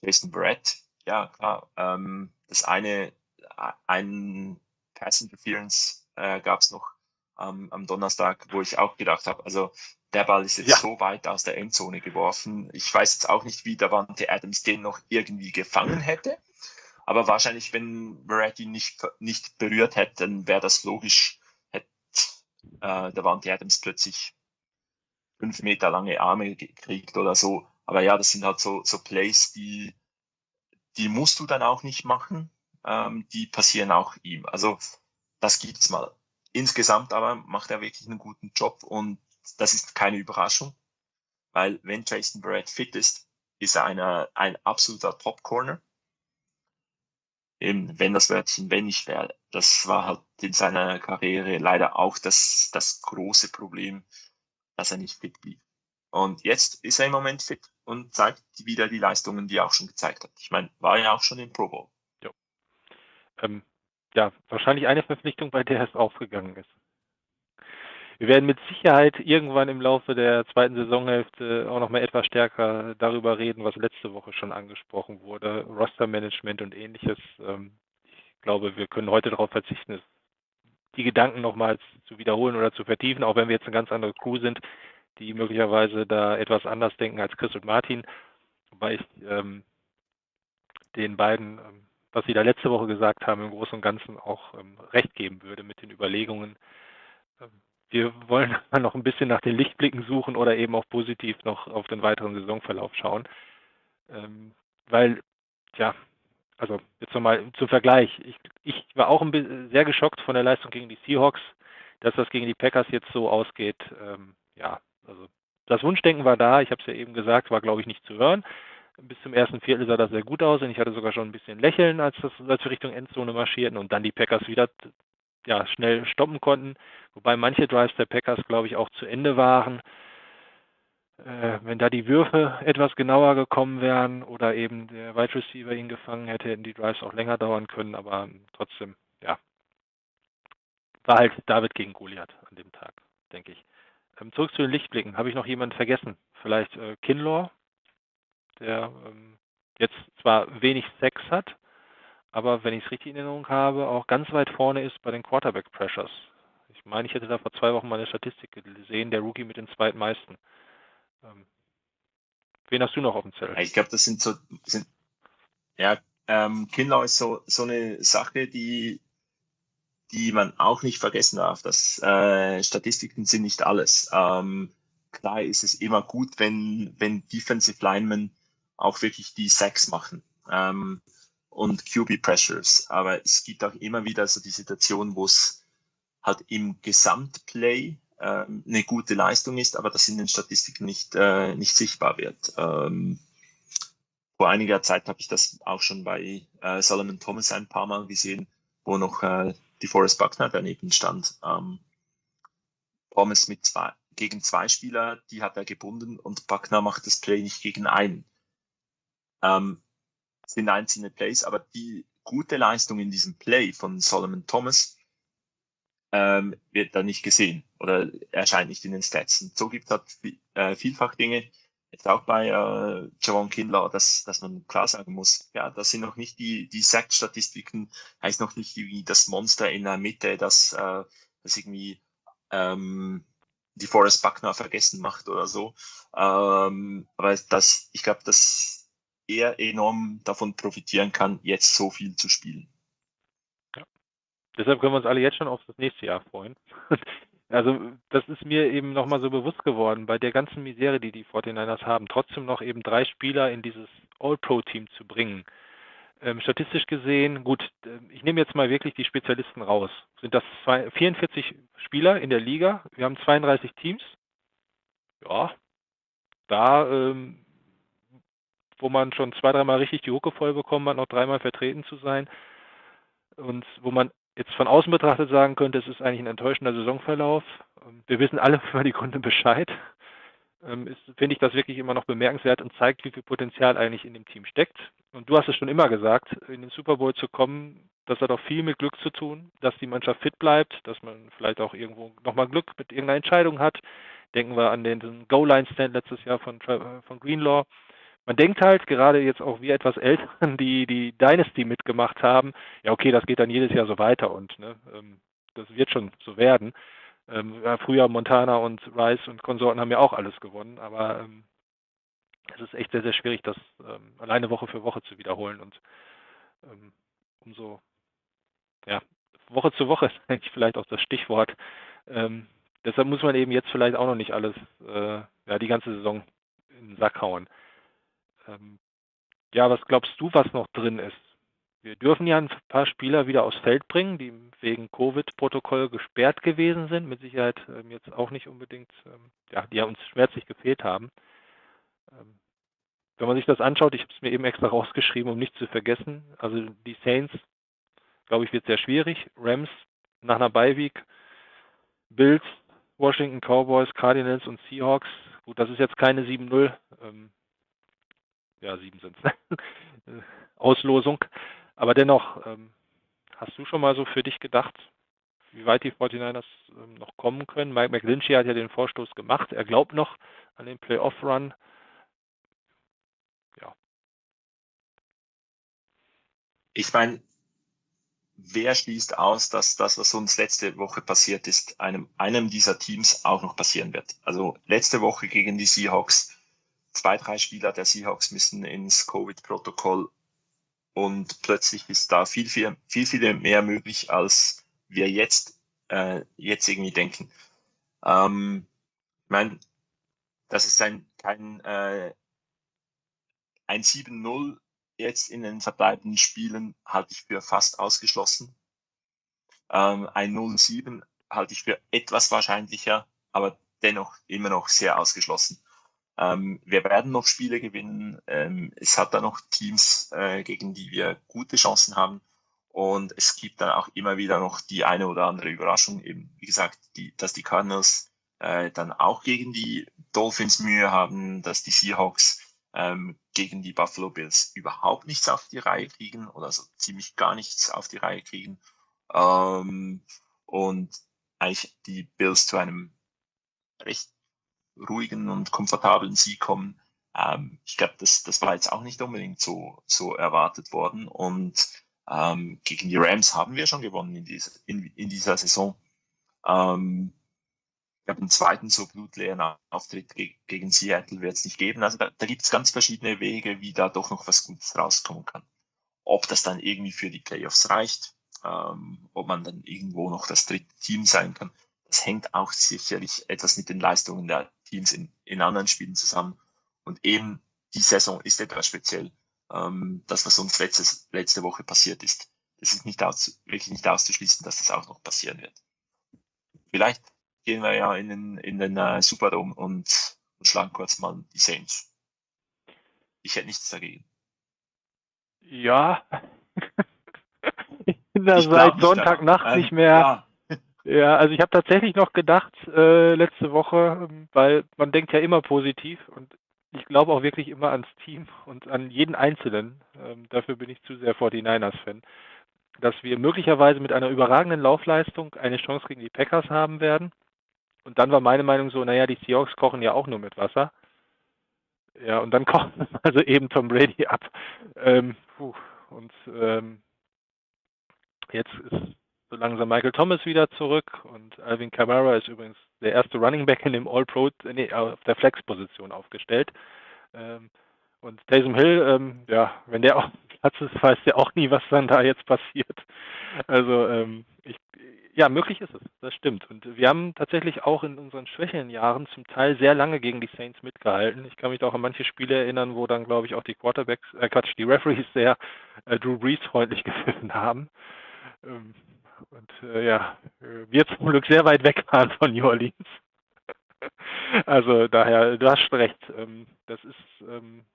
Jason Brett, ja klar, ähm, das eine, ein Pass Interference äh, gab es noch ähm, am Donnerstag, wo ich auch gedacht habe, also der Ball ist jetzt ja. so weit aus der Endzone geworfen. Ich weiß jetzt auch nicht, wie Davante Adams den noch irgendwie gefangen hätte. Aber wahrscheinlich, wenn Verratti nicht, nicht berührt hätte, dann wäre das logisch, hätte äh, Davante Adams plötzlich fünf Meter lange Arme gekriegt oder so. Aber ja, das sind halt so, so Plays, die, die musst du dann auch nicht machen. Ähm, die passieren auch ihm. Also das gibt's mal. Insgesamt aber macht er wirklich einen guten Job und das ist keine Überraschung, weil wenn Jason Barrett fit ist, ist er eine, ein absoluter Top-Corner. Eben, wenn das Wörtchen wenn nicht wäre, das war halt in seiner Karriere leider auch das, das große Problem, dass er nicht fit blieb. Und jetzt ist er im Moment fit und zeigt wieder die Leistungen, die er auch schon gezeigt hat. Ich meine, war ja auch schon im Pro Bowl. Ja, ähm, ja wahrscheinlich eine Verpflichtung, bei der es aufgegangen ist. Wir werden mit Sicherheit irgendwann im Laufe der zweiten Saisonhälfte auch noch mal etwas stärker darüber reden, was letzte Woche schon angesprochen wurde, Rostermanagement und ähnliches. Ähm, ich glaube, wir können heute darauf verzichten, die Gedanken nochmals zu wiederholen oder zu vertiefen, auch wenn wir jetzt eine ganz andere Crew sind, die möglicherweise da etwas anders denken als Chris und Martin, wobei ich ähm, den beiden, ähm, was sie da letzte Woche gesagt haben, im Großen und Ganzen auch ähm, recht geben würde mit den Überlegungen, ähm, wir wollen noch ein bisschen nach den Lichtblicken suchen oder eben auch positiv noch auf den weiteren Saisonverlauf schauen. Ähm, weil, ja, also jetzt nochmal zum Vergleich. Ich, ich war auch ein bisschen sehr geschockt von der Leistung gegen die Seahawks, dass das gegen die Packers jetzt so ausgeht. Ähm, ja, also das Wunschdenken war da. Ich habe es ja eben gesagt, war glaube ich nicht zu hören. Bis zum ersten Viertel sah das sehr gut aus und ich hatte sogar schon ein bisschen Lächeln, als, das, als wir Richtung Endzone marschierten und dann die Packers wieder ja, schnell stoppen konnten, wobei manche Drives der Packers, glaube ich, auch zu Ende waren. Äh, wenn da die Würfe etwas genauer gekommen wären oder eben der Wide Receiver ihn gefangen hätte, hätten die Drives auch länger dauern können, aber trotzdem, ja, war halt David gegen Goliath an dem Tag, denke ich. Ähm, zurück zu den Lichtblicken. Habe ich noch jemanden vergessen? Vielleicht äh, Kinlaw, der ähm, jetzt zwar wenig Sex hat, aber wenn ich es richtig in Erinnerung habe, auch ganz weit vorne ist bei den Quarterback Pressures. Ich meine, ich hätte da vor zwei Wochen mal eine Statistik gesehen, der Rookie mit den zweitmeisten. Ähm, wen hast du noch auf dem Zettel? Ich glaube, das sind so, sind, ja, ähm, Kinlaw ist so, so eine Sache, die, die man auch nicht vergessen darf. dass äh, Statistiken sind nicht alles. Ähm, klar ist es immer gut, wenn, wenn Defensive Linemen auch wirklich die Sacks machen. Ähm, und QB Pressures. Aber es gibt auch immer wieder so die Situation, wo es halt im Gesamtplay äh, eine gute Leistung ist, aber das in den Statistiken nicht, äh, nicht sichtbar wird. Ähm, vor einiger Zeit habe ich das auch schon bei äh, Solomon Thomas ein paar Mal gesehen, wo noch äh, die Forest Buckner daneben stand. Ähm, Thomas mit zwei, gegen zwei Spieler, die hat er gebunden und Buckner macht das Play nicht gegen einen. Ähm, sind einzelne Plays, aber die gute Leistung in diesem Play von Solomon Thomas ähm, wird da nicht gesehen oder erscheint nicht in den Stats. Und so gibt es halt äh, vielfach Dinge, jetzt auch bei äh, Javon Kindler, dass, dass man klar sagen muss, ja, das sind noch nicht die, die Sack-Statistiken, heißt noch nicht wie das Monster in der Mitte, das, äh, das irgendwie ähm, die Forest Buckner vergessen macht oder so. Ähm, aber das, ich glaube, das er enorm davon profitieren kann, jetzt so viel zu spielen. Ja. Deshalb können wir uns alle jetzt schon auf das nächste Jahr freuen. Also das ist mir eben nochmal so bewusst geworden, bei der ganzen Misere, die die 49ers haben, trotzdem noch eben drei Spieler in dieses All-Pro-Team zu bringen. Ähm, statistisch gesehen, gut, äh, ich nehme jetzt mal wirklich die Spezialisten raus. Sind das zwei, 44 Spieler in der Liga? Wir haben 32 Teams. Ja, da ähm, wo man schon zwei, dreimal richtig die Hucke voll bekommen hat, noch dreimal vertreten zu sein. und wo man jetzt von außen betrachtet sagen könnte, es ist eigentlich ein enttäuschender Saisonverlauf. Ähm, wir wissen alle über die Gründe Bescheid. Ähm, ist, finde ich das wirklich immer noch bemerkenswert und zeigt, wie viel Potenzial eigentlich in dem Team steckt. Und du hast es schon immer gesagt, in den Super Bowl zu kommen, das hat auch viel mit Glück zu tun, dass die Mannschaft fit bleibt, dass man vielleicht auch irgendwo nochmal Glück mit irgendeiner Entscheidung hat. Denken wir an den Goal-Line-Stand letztes Jahr von, von Greenlaw. Man denkt halt, gerade jetzt auch wir etwas Älteren, die die Dynasty mitgemacht haben, ja okay, das geht dann jedes Jahr so weiter und ne, ähm, das wird schon so werden. Ähm, früher Montana und Rice und Konsorten haben ja auch alles gewonnen, aber ähm, es ist echt sehr, sehr schwierig, das alleine Woche für Woche zu wiederholen und umso, ja, Woche zu Woche ist eigentlich vielleicht auch das Stichwort. Deshalb muss man eben jetzt vielleicht auch noch nicht alles, äh, ja, die ganze Saison in den Sack hauen. Ähm, ja, was glaubst du, was noch drin ist? Wir dürfen ja ein paar Spieler wieder aufs Feld bringen, die wegen Covid-Protokoll gesperrt gewesen sind, mit Sicherheit ähm, jetzt auch nicht unbedingt, ähm, ja, die ja uns schmerzlich gefehlt haben. Ähm, wenn man sich das anschaut, ich habe es mir eben extra rausgeschrieben, um nicht zu vergessen, also die Saints, glaube ich, wird sehr schwierig. Rams nach einer Beiweek, Bills, Washington Cowboys, Cardinals und Seahawks. Gut, das ist jetzt keine 7-0, ähm, ja, 7 sind Auslosung. Aber dennoch, ähm, hast du schon mal so für dich gedacht, wie weit die 49ers ähm, noch kommen können? Mike McGlinchey hat ja den Vorstoß gemacht. Er glaubt noch an den Playoff-Run. Ja. Ich meine, wer schließt aus, dass das, was uns letzte Woche passiert ist, einem, einem dieser Teams auch noch passieren wird? Also letzte Woche gegen die Seahawks, zwei, drei Spieler der Seahawks müssen ins Covid-Protokoll und plötzlich ist da viel, viel, viel, viel mehr möglich, als wir jetzt, äh, jetzt irgendwie denken. Ähm, ich meine, das ist ein, kein äh, ein 7-0 jetzt in den verbleibenden Spielen halte ich für fast ausgeschlossen. Ähm, ein 0-7 halte ich für etwas wahrscheinlicher, aber dennoch immer noch sehr ausgeschlossen. Ähm, wir werden noch Spiele gewinnen. Ähm, es hat da noch Teams, äh, gegen die wir gute Chancen haben. Und es gibt dann auch immer wieder noch die eine oder andere Überraschung. Eben, wie gesagt, die, dass die Cardinals äh, dann auch gegen die Dolphins Mühe haben, dass die Seahawks ähm, gegen die Buffalo Bills überhaupt nichts auf die Reihe kriegen oder so ziemlich gar nichts auf die Reihe kriegen. Ähm, und eigentlich die Bills zu einem recht ruhigen und komfortablen Sieg kommen. Ähm, ich glaube, das, das war jetzt auch nicht unbedingt so, so erwartet worden. Und ähm, gegen die Rams haben wir schon gewonnen in, dieser in, in dieser Saison. Ähm, ich glaube, einen zweiten so blutleeren Auftritt gegen Seattle wird es nicht geben. Also da, da gibt es ganz verschiedene Wege, wie da doch noch was Gutes rauskommen kann. Ob das dann irgendwie für die Playoffs reicht, ähm, ob man dann irgendwo noch das dritte Team sein kann, das hängt auch sicherlich etwas mit den Leistungen der Teams in, in anderen Spielen zusammen. Und eben die Saison ist etwas speziell. Ähm, das, was uns letztes, letzte Woche passiert ist, das ist nicht aus, wirklich nicht auszuschließen, dass das auch noch passieren wird. Vielleicht gehen wir ja in den, in den uh, Superdome und, und schlagen kurz mal die Saints. Ich hätte nichts dagegen. Ja. ich bin da ich seit Sonntagnacht nicht mehr. Ja ja, also ich habe tatsächlich noch gedacht äh, letzte Woche, ähm, weil man denkt ja immer positiv und ich glaube auch wirklich immer ans Team und an jeden Einzelnen. Ähm, dafür bin ich zu sehr 49ers-Fan, dass wir möglicherweise mit einer überragenden Laufleistung eine Chance gegen die Packers haben werden. Und dann war meine Meinung so, naja, die Seahawks kochen ja auch nur mit Wasser. Ja, und dann kochen also eben Tom Brady ab. Ähm, puh, und ähm, jetzt ist so langsam Michael Thomas wieder zurück und Alvin Kamara ist übrigens der erste Running Back in dem All-Pro, nee, auf der Flex-Position aufgestellt. Ähm, und Taysom Hill, ähm, ja, wenn der auf Platz ist, weiß der auch nie, was dann da jetzt passiert. Also, ähm, ich, ja, möglich ist es, das stimmt. Und wir haben tatsächlich auch in unseren schwächeren Jahren zum Teil sehr lange gegen die Saints mitgehalten. Ich kann mich auch an manche Spiele erinnern, wo dann, glaube ich, auch die Quarterbacks, äh Quatsch, die Referees sehr äh, Drew Brees freundlich gepfiffen haben. Ähm, und äh, ja, wir zum Glück sehr weit weg waren von New Orleans. also daher, du hast recht. Ähm, das ist, ähm,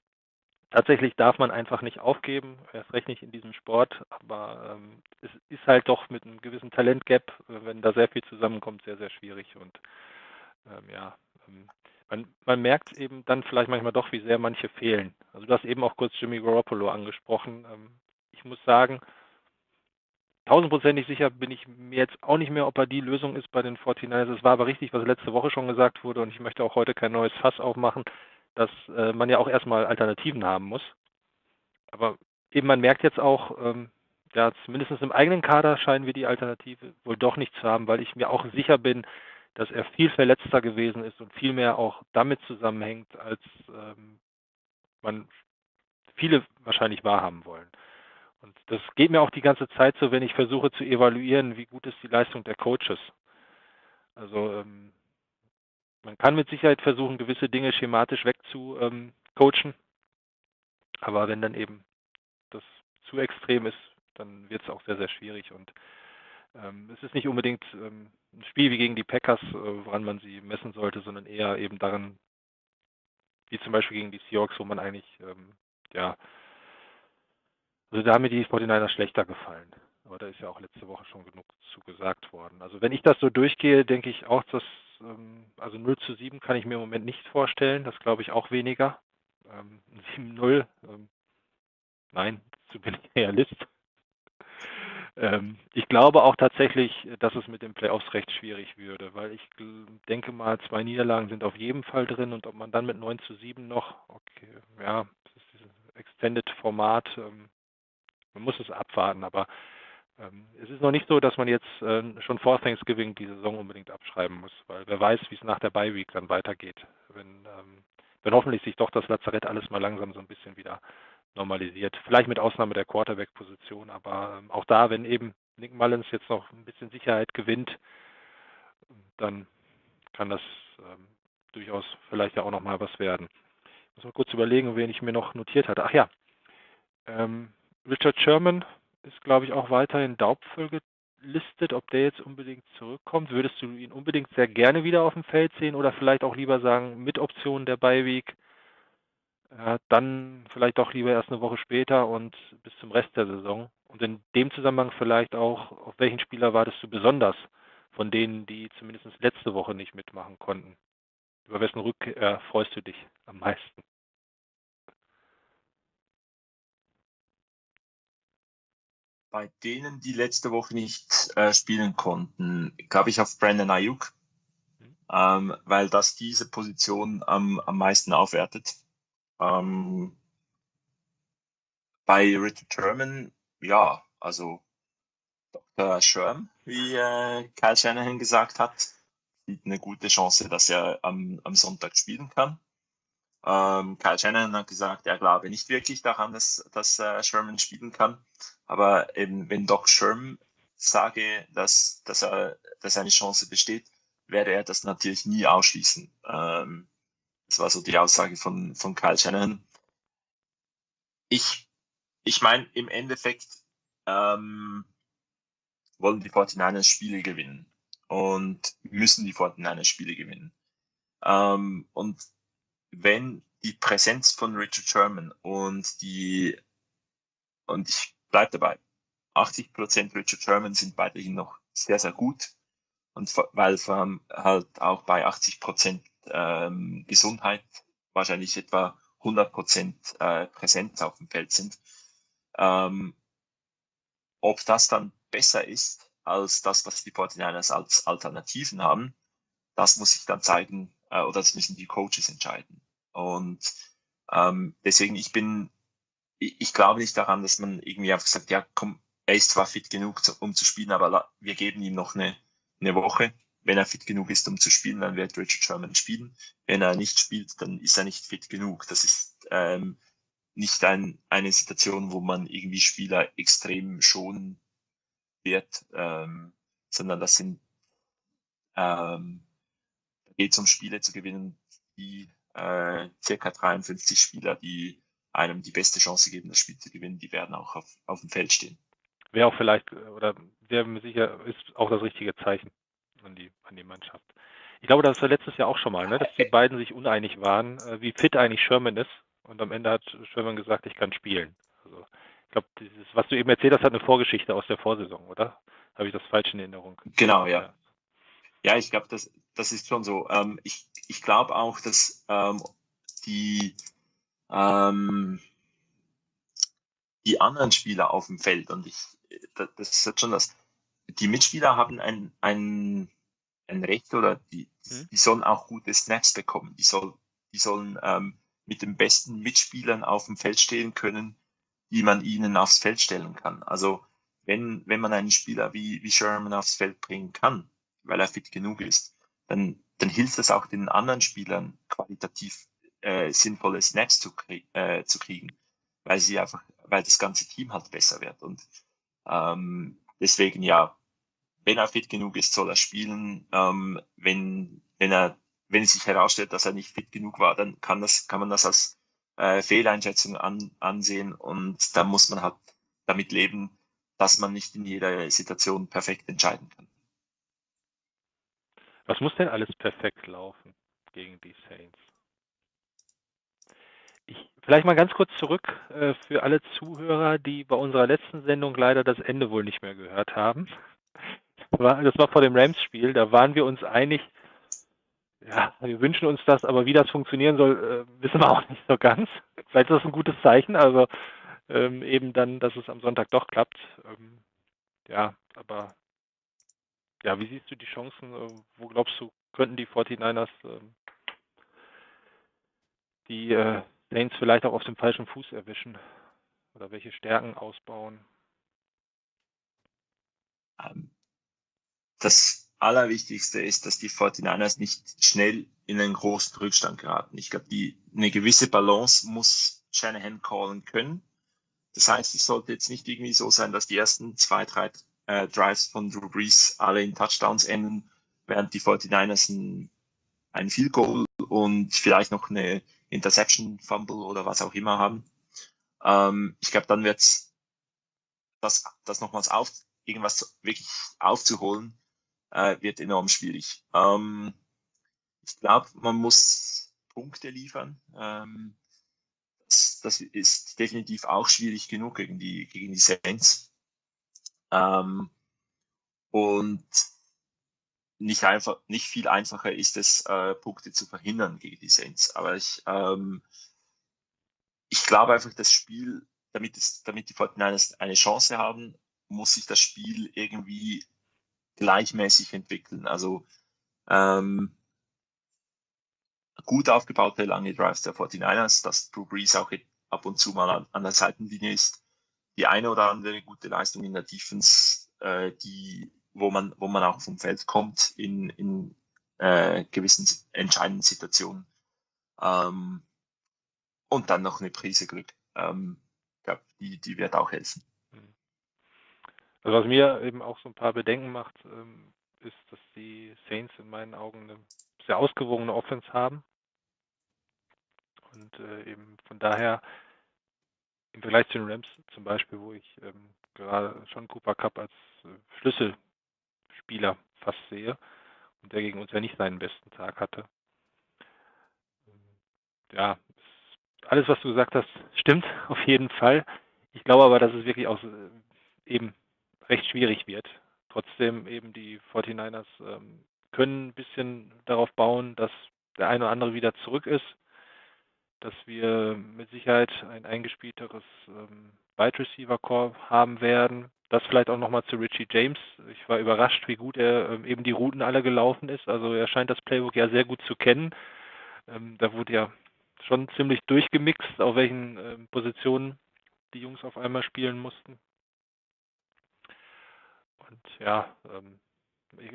tatsächlich darf man einfach nicht aufgeben, erst recht nicht in diesem Sport, aber ähm, es ist halt doch mit einem gewissen Talentgap, äh, wenn da sehr viel zusammenkommt, sehr, sehr schwierig und ähm, ja, ähm, man, man merkt eben dann vielleicht manchmal doch, wie sehr manche fehlen. Also du hast eben auch kurz Jimmy Garoppolo angesprochen. Ähm, ich muss sagen, tausendprozentig sicher bin ich mir jetzt auch nicht mehr, ob er die Lösung ist bei den 49ers. Es war aber richtig, was letzte Woche schon gesagt wurde und ich möchte auch heute kein neues Fass aufmachen, dass äh, man ja auch erstmal Alternativen haben muss. Aber eben man merkt jetzt auch, ähm, ja, zumindest im eigenen Kader scheinen wir die Alternative wohl doch nicht zu haben, weil ich mir auch sicher bin, dass er viel verletzter gewesen ist und viel mehr auch damit zusammenhängt, als ähm, man viele wahrscheinlich wahrhaben wollen. Und das geht mir auch die ganze Zeit so, wenn ich versuche zu evaluieren, wie gut ist die Leistung der Coaches. Also ähm, man kann mit Sicherheit versuchen, gewisse Dinge schematisch wegzucoachen, ähm, aber wenn dann eben das zu extrem ist, dann wird es auch sehr, sehr schwierig. Und ähm, es ist nicht unbedingt ähm, ein Spiel wie gegen die Packers, äh, woran man sie messen sollte, sondern eher eben daran, wie zum Beispiel gegen die Seahawks, wo man eigentlich ähm, ja also da haben mir die 49ers schlechter gefallen. Aber da ist ja auch letzte Woche schon genug zu gesagt worden. Also wenn ich das so durchgehe, denke ich auch, dass ähm, also 0 zu 7 kann ich mir im Moment nicht vorstellen. Das glaube ich auch weniger. Ähm, 7-0, ähm, nein, zu bin ich Realist. Ähm, ich glaube auch tatsächlich, dass es mit den Playoffs recht schwierig würde, weil ich denke mal, zwei Niederlagen sind auf jeden Fall drin und ob man dann mit 9 zu 7 noch, okay, ja, das ist dieses Extended-Format, ähm, man muss es abwarten, aber ähm, es ist noch nicht so, dass man jetzt äh, schon vor Thanksgiving die Saison unbedingt abschreiben muss, weil wer weiß, wie es nach der Bye Week dann weitergeht, wenn, ähm, wenn hoffentlich sich doch das Lazarett alles mal langsam so ein bisschen wieder normalisiert. Vielleicht mit Ausnahme der Quarterback-Position, aber ähm, auch da, wenn eben Nick Mullins jetzt noch ein bisschen Sicherheit gewinnt, dann kann das ähm, durchaus vielleicht ja auch noch mal was werden. Ich muss mal kurz überlegen, wen ich mir noch notiert hatte. Ach ja, ähm, Richard Sherman ist, glaube ich, auch weiterhin Daubvoll gelistet. Ob der jetzt unbedingt zurückkommt, würdest du ihn unbedingt sehr gerne wieder auf dem Feld sehen oder vielleicht auch lieber sagen, mit Option der Beiweg, äh, dann vielleicht auch lieber erst eine Woche später und bis zum Rest der Saison? Und in dem Zusammenhang vielleicht auch, auf welchen Spieler wartest du besonders von denen, die zumindest letzte Woche nicht mitmachen konnten? Über wessen Rückkehr freust du dich am meisten? Bei denen, die letzte Woche nicht äh, spielen konnten, glaube ich auf Brandon Ayuk, mhm. ähm, weil das diese Position am, am meisten aufwertet. Ähm, bei Richard Sherman, ja, also Dr. Sherm, wie äh, Kyle Shanahan gesagt hat, sieht eine gute Chance, dass er am, am Sonntag spielen kann. Ähm, Kyle Shannon hat gesagt, er glaube nicht wirklich daran, dass, dass äh, Sherman spielen kann. Aber eben, wenn Doc Sherman sage, dass, dass, er, dass eine Chance besteht, werde er das natürlich nie ausschließen. Ähm, das war so die Aussage von, von Kyle Shannon. Ich, ich meine, im Endeffekt ähm, wollen die 49ers Spiele gewinnen und müssen die 49ers Spiele gewinnen. Ähm, und wenn die Präsenz von Richard Sherman und die, und ich bleibe dabei, 80 Prozent Richard Sherman sind weiterhin noch sehr, sehr gut. Und weil halt auch bei 80 Prozent ähm, Gesundheit wahrscheinlich etwa 100 Prozent äh, Präsenz auf dem Feld sind. Ähm, ob das dann besser ist als das, was die 49ers als Alternativen haben, das muss sich dann zeigen, äh, oder das müssen die Coaches entscheiden. Und ähm, deswegen, ich bin, ich, glaube nicht daran, dass man irgendwie einfach sagt, ja, komm, er ist zwar fit genug, um zu spielen, aber wir geben ihm noch eine, eine Woche. Wenn er fit genug ist, um zu spielen, dann wird Richard Sherman spielen. Wenn er nicht spielt, dann ist er nicht fit genug. Das ist ähm, nicht ein, eine Situation, wo man irgendwie Spieler extrem schonen wird, ähm, sondern das sind ähm, geht es um Spiele zu gewinnen, die äh, circa 53 Spieler, die einem die beste Chance geben, das Spiel zu gewinnen, die werden auch auf, auf dem Feld stehen. Wäre auch vielleicht, oder wäre mir sicher, ist auch das richtige Zeichen an die, an die Mannschaft. Ich glaube, das war letztes Jahr auch schon mal, ne, dass die beiden sich uneinig waren, äh, wie fit eigentlich Sherman ist. und am Ende hat Sherman gesagt, ich kann spielen. Also ich glaube, dieses, was du eben erzählt hast, hat eine Vorgeschichte aus der Vorsaison, oder? Habe ich das falsch in Erinnerung? Genau, ja. Ja, ich glaube, das, das ist schon so. Ähm, ich ich glaube auch, dass ähm, die, ähm, die anderen Spieler auf dem Feld, und ich, das, ist jetzt schon das, die Mitspieler haben ein, ein, ein Recht oder die, Mhm. die sollen auch gute Snaps bekommen. Die, soll, die sollen ähm, mit den besten Mitspielern auf dem Feld stehen können, die man ihnen aufs Feld stellen kann. Also wenn, wenn man einen Spieler wie, wie Sherman aufs Feld bringen kann, weil er fit genug ist, dann, dann hilft es auch den anderen Spielern qualitativ äh, sinnvolle Snaps zu, krie äh, zu kriegen, weil sie einfach, weil das ganze Team halt besser wird. Und ähm, deswegen ja, wenn er fit genug ist, soll er spielen. Ähm, wenn, wenn er, wenn es sich herausstellt, dass er nicht fit genug war, dann kann das, kann man das als äh, Fehleinschätzung an, ansehen und da muss man halt damit leben, dass man nicht in jeder Situation perfekt entscheiden kann. Was muss denn alles perfekt laufen gegen die Saints? Ich, vielleicht mal ganz kurz zurück äh, für alle Zuhörer, die bei unserer letzten Sendung leider das Ende wohl nicht mehr gehört haben. Das war vor dem Rams-Spiel, da waren wir uns einig, ja, wir wünschen uns das, aber wie das funktionieren soll, äh, wissen wir auch nicht so ganz. Vielleicht ist das ein gutes Zeichen, also ähm, eben dann, dass es am Sonntag doch klappt. Ähm, ja, aber ja, wie siehst du die Chancen? Äh, Wo glaubst du, könnten die 49ers ähm, die Saints vielleicht auch auf dem falschen Fuß erwischen? Oder welche Stärken ausbauen? Ähm, das Allerwichtigste ist, dass die 49ers nicht schnell in einen großen Rückstand geraten. Ich glaube, die eine gewisse Balance muss Shanahan callen können. Das heißt, es sollte jetzt nicht irgendwie so sein, dass die ersten zwei, drei äh, Drives von Drew Brees alle in Touchdowns enden, während die 49ers ein, ein Field Goal und vielleicht noch eine Interception, Fumble oder was auch immer haben. Ähm, ich glaube, dann wird's das, das nochmals auf, irgendwas wirklich aufzuholen, äh, wird enorm schwierig. Ähm, ich glaube, man muss Punkte liefern. Ähm, das, das ist definitiv auch schwierig genug gegen die, gegen die Saints. Ähm, und nicht einfach, nicht viel einfacher ist es, äh, Punkte zu verhindern gegen die Saints. Aber ich, ähm, ich glaube einfach, das Spiel, damit es, damit die 49ers eine Chance haben, muss sich das Spiel irgendwie gleichmäßig entwickeln. Also ähm, gut aufgebaute lange Drives der 49ers, dass Drew Brees auch ab und zu mal an, an der Seitenlinie ist. Die eine oder andere gute Leistung in der Defense, äh, die, wo man, wo man auch vom Feld kommt in, in äh, gewissen entscheidenden Situationen. Ähm, und dann noch eine Prise Glück. Ähm, glaube, die, die wird auch helfen. Also was mir eben auch so ein paar Bedenken macht, ähm, ist, dass die Saints in meinen Augen eine sehr ausgewogene Offense haben. Und äh, eben von daher im Vergleich zu den Rams zum Beispiel, wo ich ähm, gerade schon Cooper Cup als äh, Schlüsselspieler fast sehe und der gegen uns ja nicht seinen besten Tag hatte. Ja, es- alles, was du gesagt hast, stimmt auf jeden Fall. Ich glaube aber, dass es wirklich auch äh, eben recht schwierig wird. Trotzdem eben die 49ers ähm, können ein bisschen darauf bauen, dass der eine oder andere wieder zurück ist, dass wir mit Sicherheit ein eingespielteres ähm, Wide Receiver Core haben werden. Das vielleicht auch nochmal zu Richie James. Ich war überrascht, wie gut er ähm, eben die Routen alle gelaufen ist. Also er scheint das Playbook ja sehr gut zu kennen. Ähm, da wurde ja schon ziemlich durchgemixt, auf welchen ähm, Positionen die Jungs auf einmal spielen mussten. Und ja,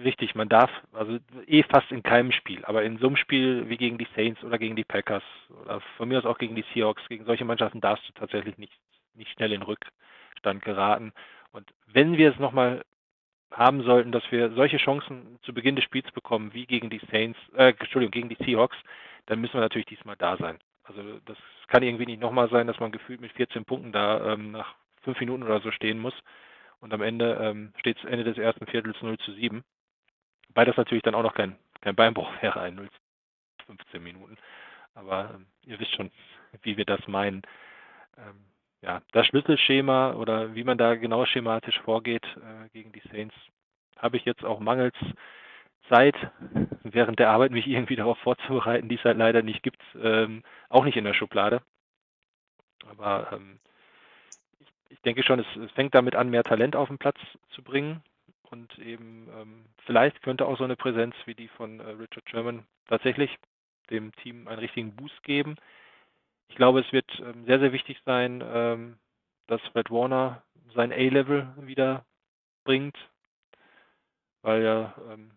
richtig, man darf, also eh fast in keinem Spiel, aber in so einem Spiel wie gegen die Saints oder gegen die Packers oder von mir aus auch gegen die Seahawks, gegen solche Mannschaften darfst du tatsächlich nicht, nicht schnell in Rückstand geraten. Und wenn wir es nochmal haben sollten, dass wir solche Chancen zu Beginn des Spiels bekommen, wie gegen die Saints, äh, Entschuldigung, gegen die Seahawks, dann müssen wir natürlich diesmal da sein. Also das kann irgendwie nicht nochmal sein, dass man gefühlt mit 14 Punkten da ähm, nach fünf Minuten oder so stehen muss. Und am Ende ähm, steht es Ende des ersten Viertels 0 zu 7. Wobei das natürlich dann auch noch kein, kein Beinbruch wäre, ein 0 zu 15 Minuten. Aber ähm, ihr wisst schon, wie wir das meinen. Ähm, ja, das Schlüsselschema oder wie man da genau schematisch vorgeht äh, gegen die Saints, habe ich jetzt auch mangels Zeit während der Arbeit, mich irgendwie darauf vorzubereiten, die es halt leider nicht gibt, ähm, auch nicht in der Schublade. Aber ähm, ich, ich, denke schon, es, es, fängt damit an, mehr Talent auf den Platz zu bringen. Und eben ähm, vielleicht könnte auch so eine Präsenz wie die von äh, Richard Sherman tatsächlich dem Team einen richtigen Boost geben. Ich glaube, es wird ähm, sehr, sehr wichtig sein, ähm, dass Fred Warner sein A-Level wieder bringt, weil ja ähm,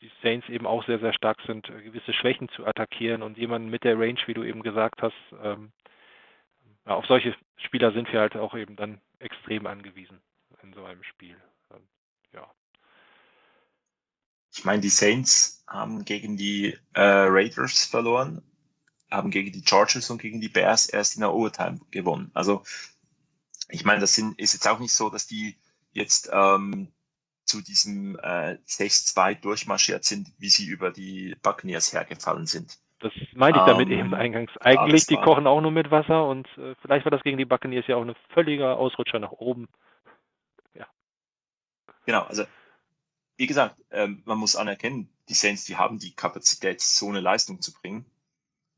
die Saints eben auch sehr, sehr stark sind, äh, gewisse Schwächen zu attackieren und jemanden mit der Range, wie du eben gesagt hast, auf solche Spieler sind wir halt auch eben dann extrem angewiesen in so einem Spiel. Ja. Ich meine, die Saints haben gegen die äh, Raiders verloren, haben gegen die Chargers und gegen die Bears erst in der Overtime gewonnen. Also ich meine, das sind, ist jetzt auch nicht so, dass die jetzt ähm, zu diesem äh, 6-2 durchmarschiert sind, wie sie über die Buccaneers hergefallen sind. Das meinte ich damit um, ähm, eben eingangs. Eigentlich, die kochen auch nur mit Wasser und äh, vielleicht war das gegen die Buccaneers ja auch ein völliger Ausrutscher nach oben. Ja. Genau, also wie gesagt, ähm, man muss anerkennen, die Saints, die haben die Kapazität, so eine Leistung zu bringen.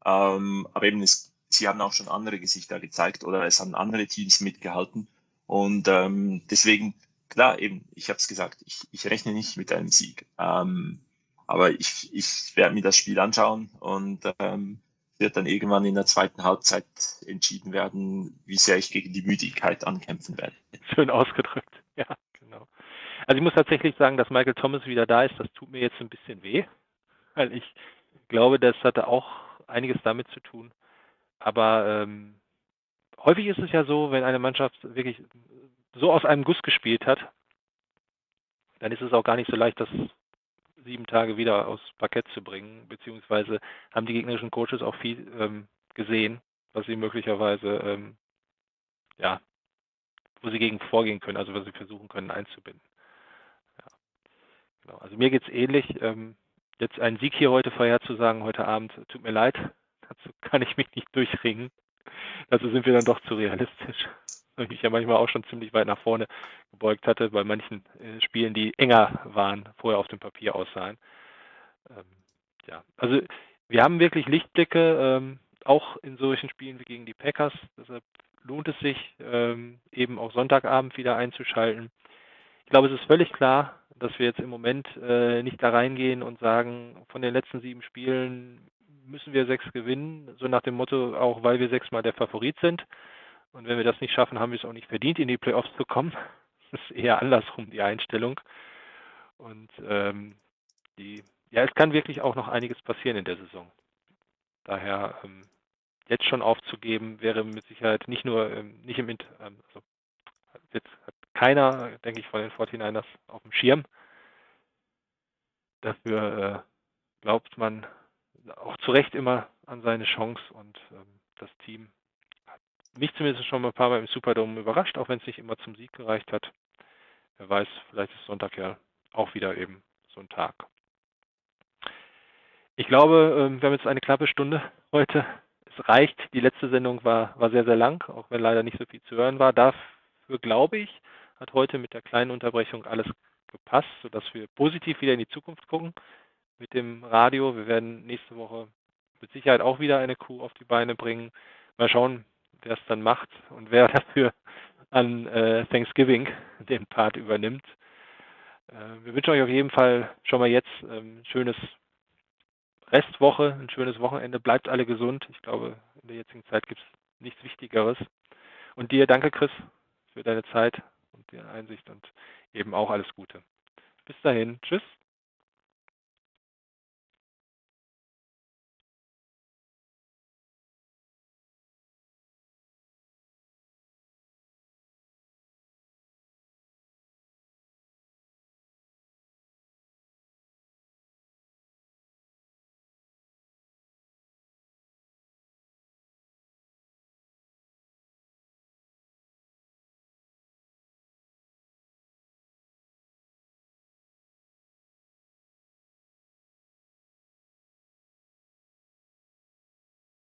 Ähm, aber eben, ist, sie haben auch schon andere Gesichter gezeigt oder es haben andere Teams mitgehalten. Und ähm, deswegen klar, eben, ich habe es gesagt, ich, ich rechne nicht mit einem Sieg. Ähm, aber ich, ich werde mir das Spiel anschauen und ähm, wird dann irgendwann in der zweiten Halbzeit entschieden werden, wie sehr ich gegen die Müdigkeit ankämpfen werde. Schön ausgedrückt, ja, genau. Also ich muss tatsächlich sagen, dass Michael Thomas wieder da ist, das tut mir jetzt ein bisschen weh, weil ich glaube, das hatte auch einiges damit zu tun. Aber ähm, häufig ist es ja so, wenn eine Mannschaft wirklich so aus einem Guss gespielt hat, dann ist es auch gar nicht so leicht, das sieben Tage wieder aufs Parkett zu bringen, beziehungsweise haben die gegnerischen Coaches auch viel ähm, gesehen, was sie möglicherweise, ähm, ja, wo sie gegen vorgehen können, also was sie versuchen können einzubinden. Ja. Genau. Also mir geht es ähnlich. Ähm, jetzt einen Sieg hier heute vorherzusagen, heute Abend, tut mir leid, dazu kann ich mich nicht durchringen. Dazu sind wir dann doch zu realistisch weil ich mich ja manchmal auch schon ziemlich weit nach vorne gebeugt hatte bei manchen äh, Spielen, die enger waren, vorher auf dem Papier aussahen. Ähm, ja, also wir haben wirklich Lichtblicke, ähm, auch in solchen Spielen wie gegen die Packers. Deshalb lohnt es sich, ähm, eben auch Sonntagabend wieder einzuschalten. Ich glaube, es ist völlig klar, dass wir jetzt im Moment äh, nicht da reingehen und sagen, von den letzten sieben Spielen müssen wir sechs gewinnen, so nach dem Motto, auch weil wir sechsmal der Favorit sind. Und wenn wir das nicht schaffen, haben wir es auch nicht verdient, in die Playoffs zu kommen. Das ist eher andersrum die Einstellung. Und ähm, die, ja, es kann wirklich auch noch einiges passieren in der Saison. Daher ähm, jetzt schon aufzugeben, wäre mit Sicherheit nicht nur ähm, nicht im ähm, also keiner, denke ich, von den 49ers auf dem Schirm. Dafür äh, glaubt man auch zu Recht immer an seine Chance und ähm, das Team mich zumindest schon mal ein paar Mal im Superdome überrascht, auch wenn es nicht immer zum Sieg gereicht hat. Wer weiß, vielleicht ist Sonntag ja auch wieder eben so ein Tag. Ich glaube, ähm, wir haben jetzt eine knappe Stunde heute. Es reicht. Die letzte Sendung war, war sehr, sehr lang, auch wenn leider nicht so viel zu hören war. Dafür glaube ich, hat heute mit der kleinen Unterbrechung alles gepasst, sodass wir positiv wieder in die Zukunft gucken mit dem Radio. Wir werden nächste Woche mit Sicherheit auch wieder eine Kuh auf die Beine bringen. Mal schauen, wer es dann macht und wer dafür an äh, Thanksgiving den Part übernimmt. Äh, wir wünschen euch auf jeden Fall schon mal jetzt ähm, ein schönes Restwoche, ein schönes Wochenende. Bleibt alle gesund. Ich glaube, in der jetzigen Zeit gibt es nichts Wichtigeres. Und dir danke, Chris, für deine Zeit und Einsicht und eben auch alles Gute. Bis dahin. Tschüss.